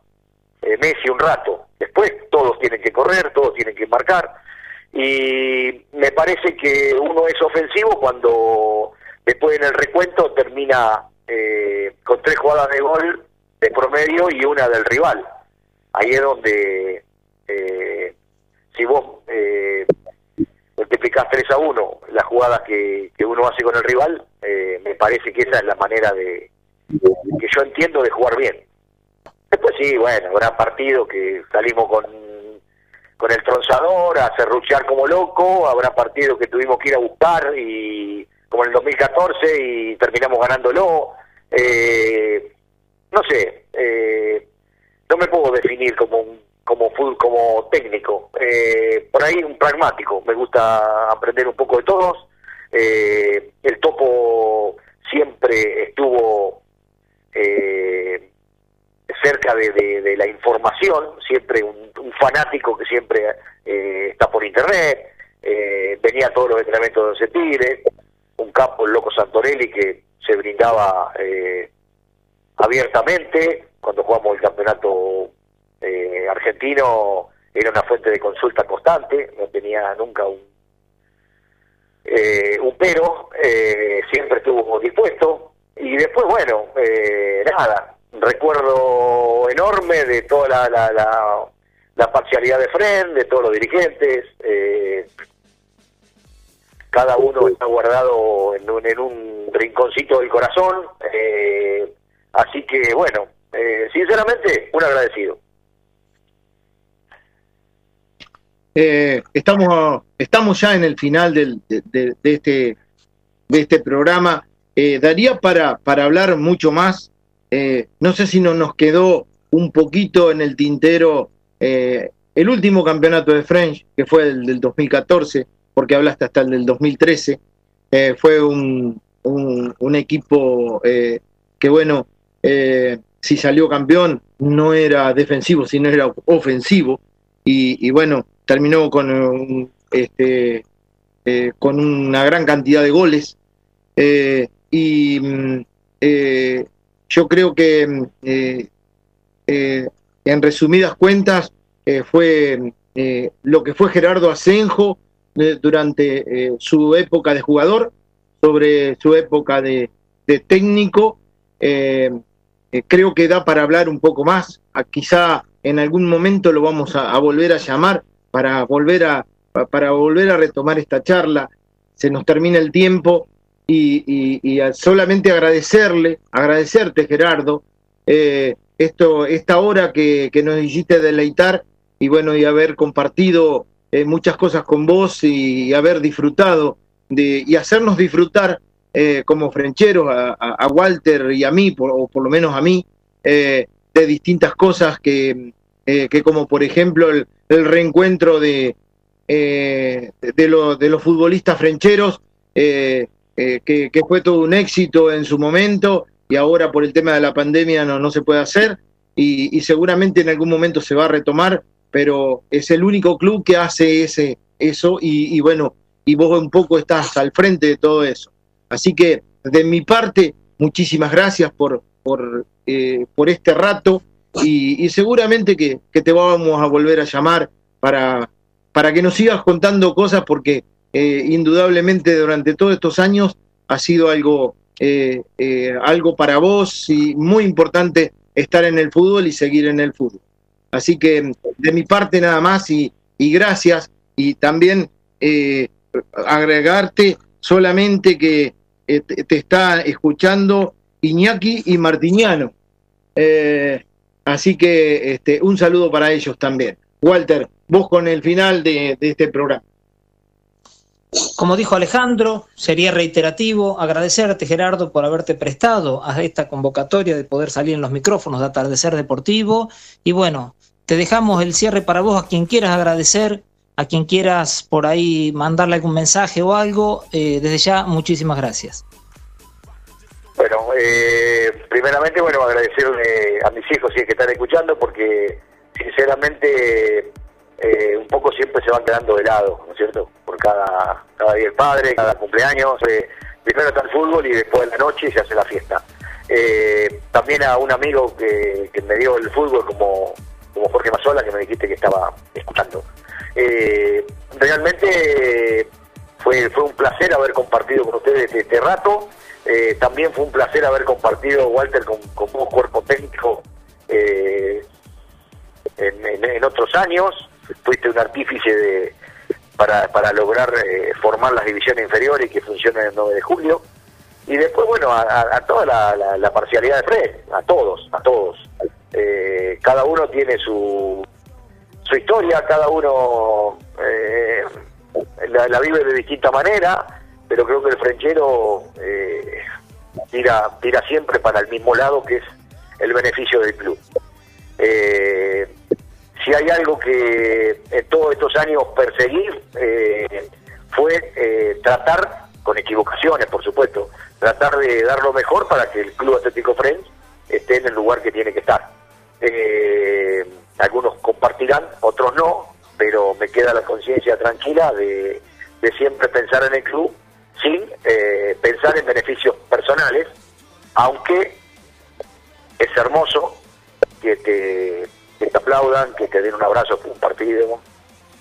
Messi un rato, Después todos tienen que correr, todos tienen que marcar. Y me parece que uno es ofensivo cuando después en el recuento termina eh, con tres jugadas de gol de promedio y una del rival. Ahí es donde, eh, si vos eh, multiplicás 3 a 1 las jugadas que, que uno hace con el rival, eh, me parece que esa es la manera de que yo entiendo de jugar bien. Después sí, bueno, habrá partido que salimos con, con el tronzador a serruchear como loco, habrá partido que tuvimos que ir a buscar y como en el 2014 y terminamos ganándolo. Eh, no sé, eh, no me puedo definir como un, como como técnico. Eh, por ahí un pragmático. Me gusta aprender un poco de todos. Eh, el topo siempre estuvo eh, cerca de, la información, siempre un, fanático que siempre eh, está por internet, eh, venía todos los entrenamientos de Tigre, un capo, el loco Santorelli, que se brindaba eh, abiertamente. Cuando jugamos el campeonato argentino, era una fuente de consulta constante, no tenía nunca un, un pero, siempre estuvo dispuesto, y después, bueno, nada, recuerdo enorme de toda la, la, la, parcialidad de Fren, de todos los dirigentes. Eh, cada uno está guardado en un, en un rinconcito del corazón. Eh, así que, bueno, eh, sinceramente, un agradecido.
estamos, estamos ya en el final del, de, este, de este programa. daría para, para hablar mucho más eh, no sé si no nos quedó un poquito en el tintero eh, el último campeonato de French, que fue el del 2014, porque hablaste hasta el del 2013. Eh, fue un, un, equipo que, bueno, si salió campeón, no era defensivo, sino era ofensivo. Y, bueno, terminó con, este, con una gran cantidad de goles. y mm, yo creo que, mm, eh, eh, en resumidas cuentas, eh, fue lo que fue Gerardo Asenjo durante su época de jugador, sobre su época de, técnico. creo que da para hablar un poco más. quizá en algún momento lo vamos a, volver a llamar para volver a, para volver a retomar esta charla. se nos termina el tiempo y, solamente agradecerle, agradecerte Gerardo, eh, esto, esta hora que, nos hiciste deleitar y bueno, y haber compartido eh, muchas cosas con vos y, haber disfrutado de, y hacernos disfrutar eh, como frencheros a, Walter y a mí, o por lo menos a mí, de distintas cosas que, que como por ejemplo el, reencuentro de, de, de, los futbolistas frencheros, que, que, fue todo un éxito en su momento y ahora por el tema de la pandemia no, no se puede hacer y, seguramente en algún momento se va a retomar, pero es el único club que hace ese, eso y, bueno, y vos un poco estás al frente de todo eso. Así que de mi parte, muchísimas gracias por, por, eh, por este rato y, seguramente que, te vamos a volver a llamar para, para que nos sigas contando cosas porque eh, indudablemente durante todos estos años ha sido algo eh, eh, algo para vos y muy importante estar en el fútbol y seguir en el fútbol. Así que de mi parte nada más y, gracias y también eh, agregarte solamente que te está escuchando Iñaki y Martiniano. así que este, un saludo para ellos también. Walter, vos con el final de este programa.
Como dijo Alejandro, sería reiterativo agradecerte, Gerardo, por haberte prestado a esta convocatoria de poder salir en los micrófonos de Atardecer Deportivo. Y bueno, te dejamos el cierre para vos, a quien quieras agradecer, a quien quieras por ahí mandarle algún mensaje o algo. Eh, desde ya, muchísimas gracias.
Bueno, eh, primeramente, bueno, agradecerle a mis hijos si es que están escuchando, porque sinceramente eh, un poco siempre se van quedando de lado, ¿no es cierto? Por cada, cada día el padre, cada cumpleaños, eh, primero está el fútbol y después de la noche se hace la fiesta. Eh, también a un amigo que, me dio el fútbol como, como Jorge Mazola, que me dijiste que estaba escuchando. realmente fue, fue un placer haber compartido con ustedes este, este rato. también fue un placer haber compartido, Walter, con, con vos, cuerpo técnico, en, en, otros años fuiste un artífice de, para, para lograr eh, formar las divisiones inferiores y que funcionen el 9 de julio. Y después, bueno, a, toda la, parcialidad de Fred, a todos, a todos. Eh, cada uno tiene su, su historia, cada uno eh, la, vive de distinta manera, pero creo que el frenchero tira, tira siempre para el mismo lado, que es el beneficio del club. Eh, si hay algo que en todos estos años perseguí eh, fue eh, tratar, con equivocaciones por supuesto, tratar de dar lo mejor para que el Club Atlético Friends esté en el lugar que tiene que estar. Eh, algunos compartirán, otros no, pero me queda la conciencia tranquila de, siempre pensar en el club sin pensar en beneficios personales, aunque es hermoso que te que te aplaudan, que te den un abrazo por un partido.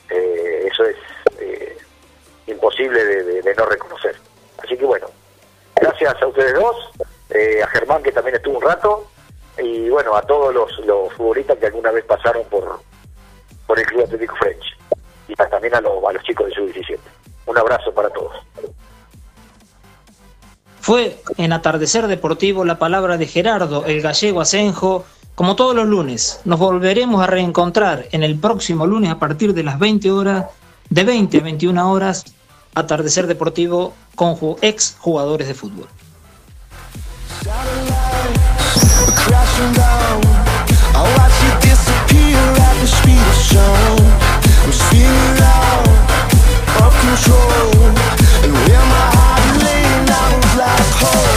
Eh, eso es eh, imposible de, no reconocer. Así que bueno, gracias a ustedes dos, eh, a Germán que también estuvo un rato, y bueno, a todos los, futbolistas que alguna vez pasaron por, por el Club Atlético French, y también a, a los chicos de su 17. Un abrazo para todos.
Fue en Atardecer Deportivo la palabra de Gerardo, el gallego Asenjo, como todos los lunes, nos volveremos a reencontrar en el próximo lunes a partir de las 20 horas, de 20 a 21 horas, atardecer deportivo con ex jugadores de fútbol. control. And my heart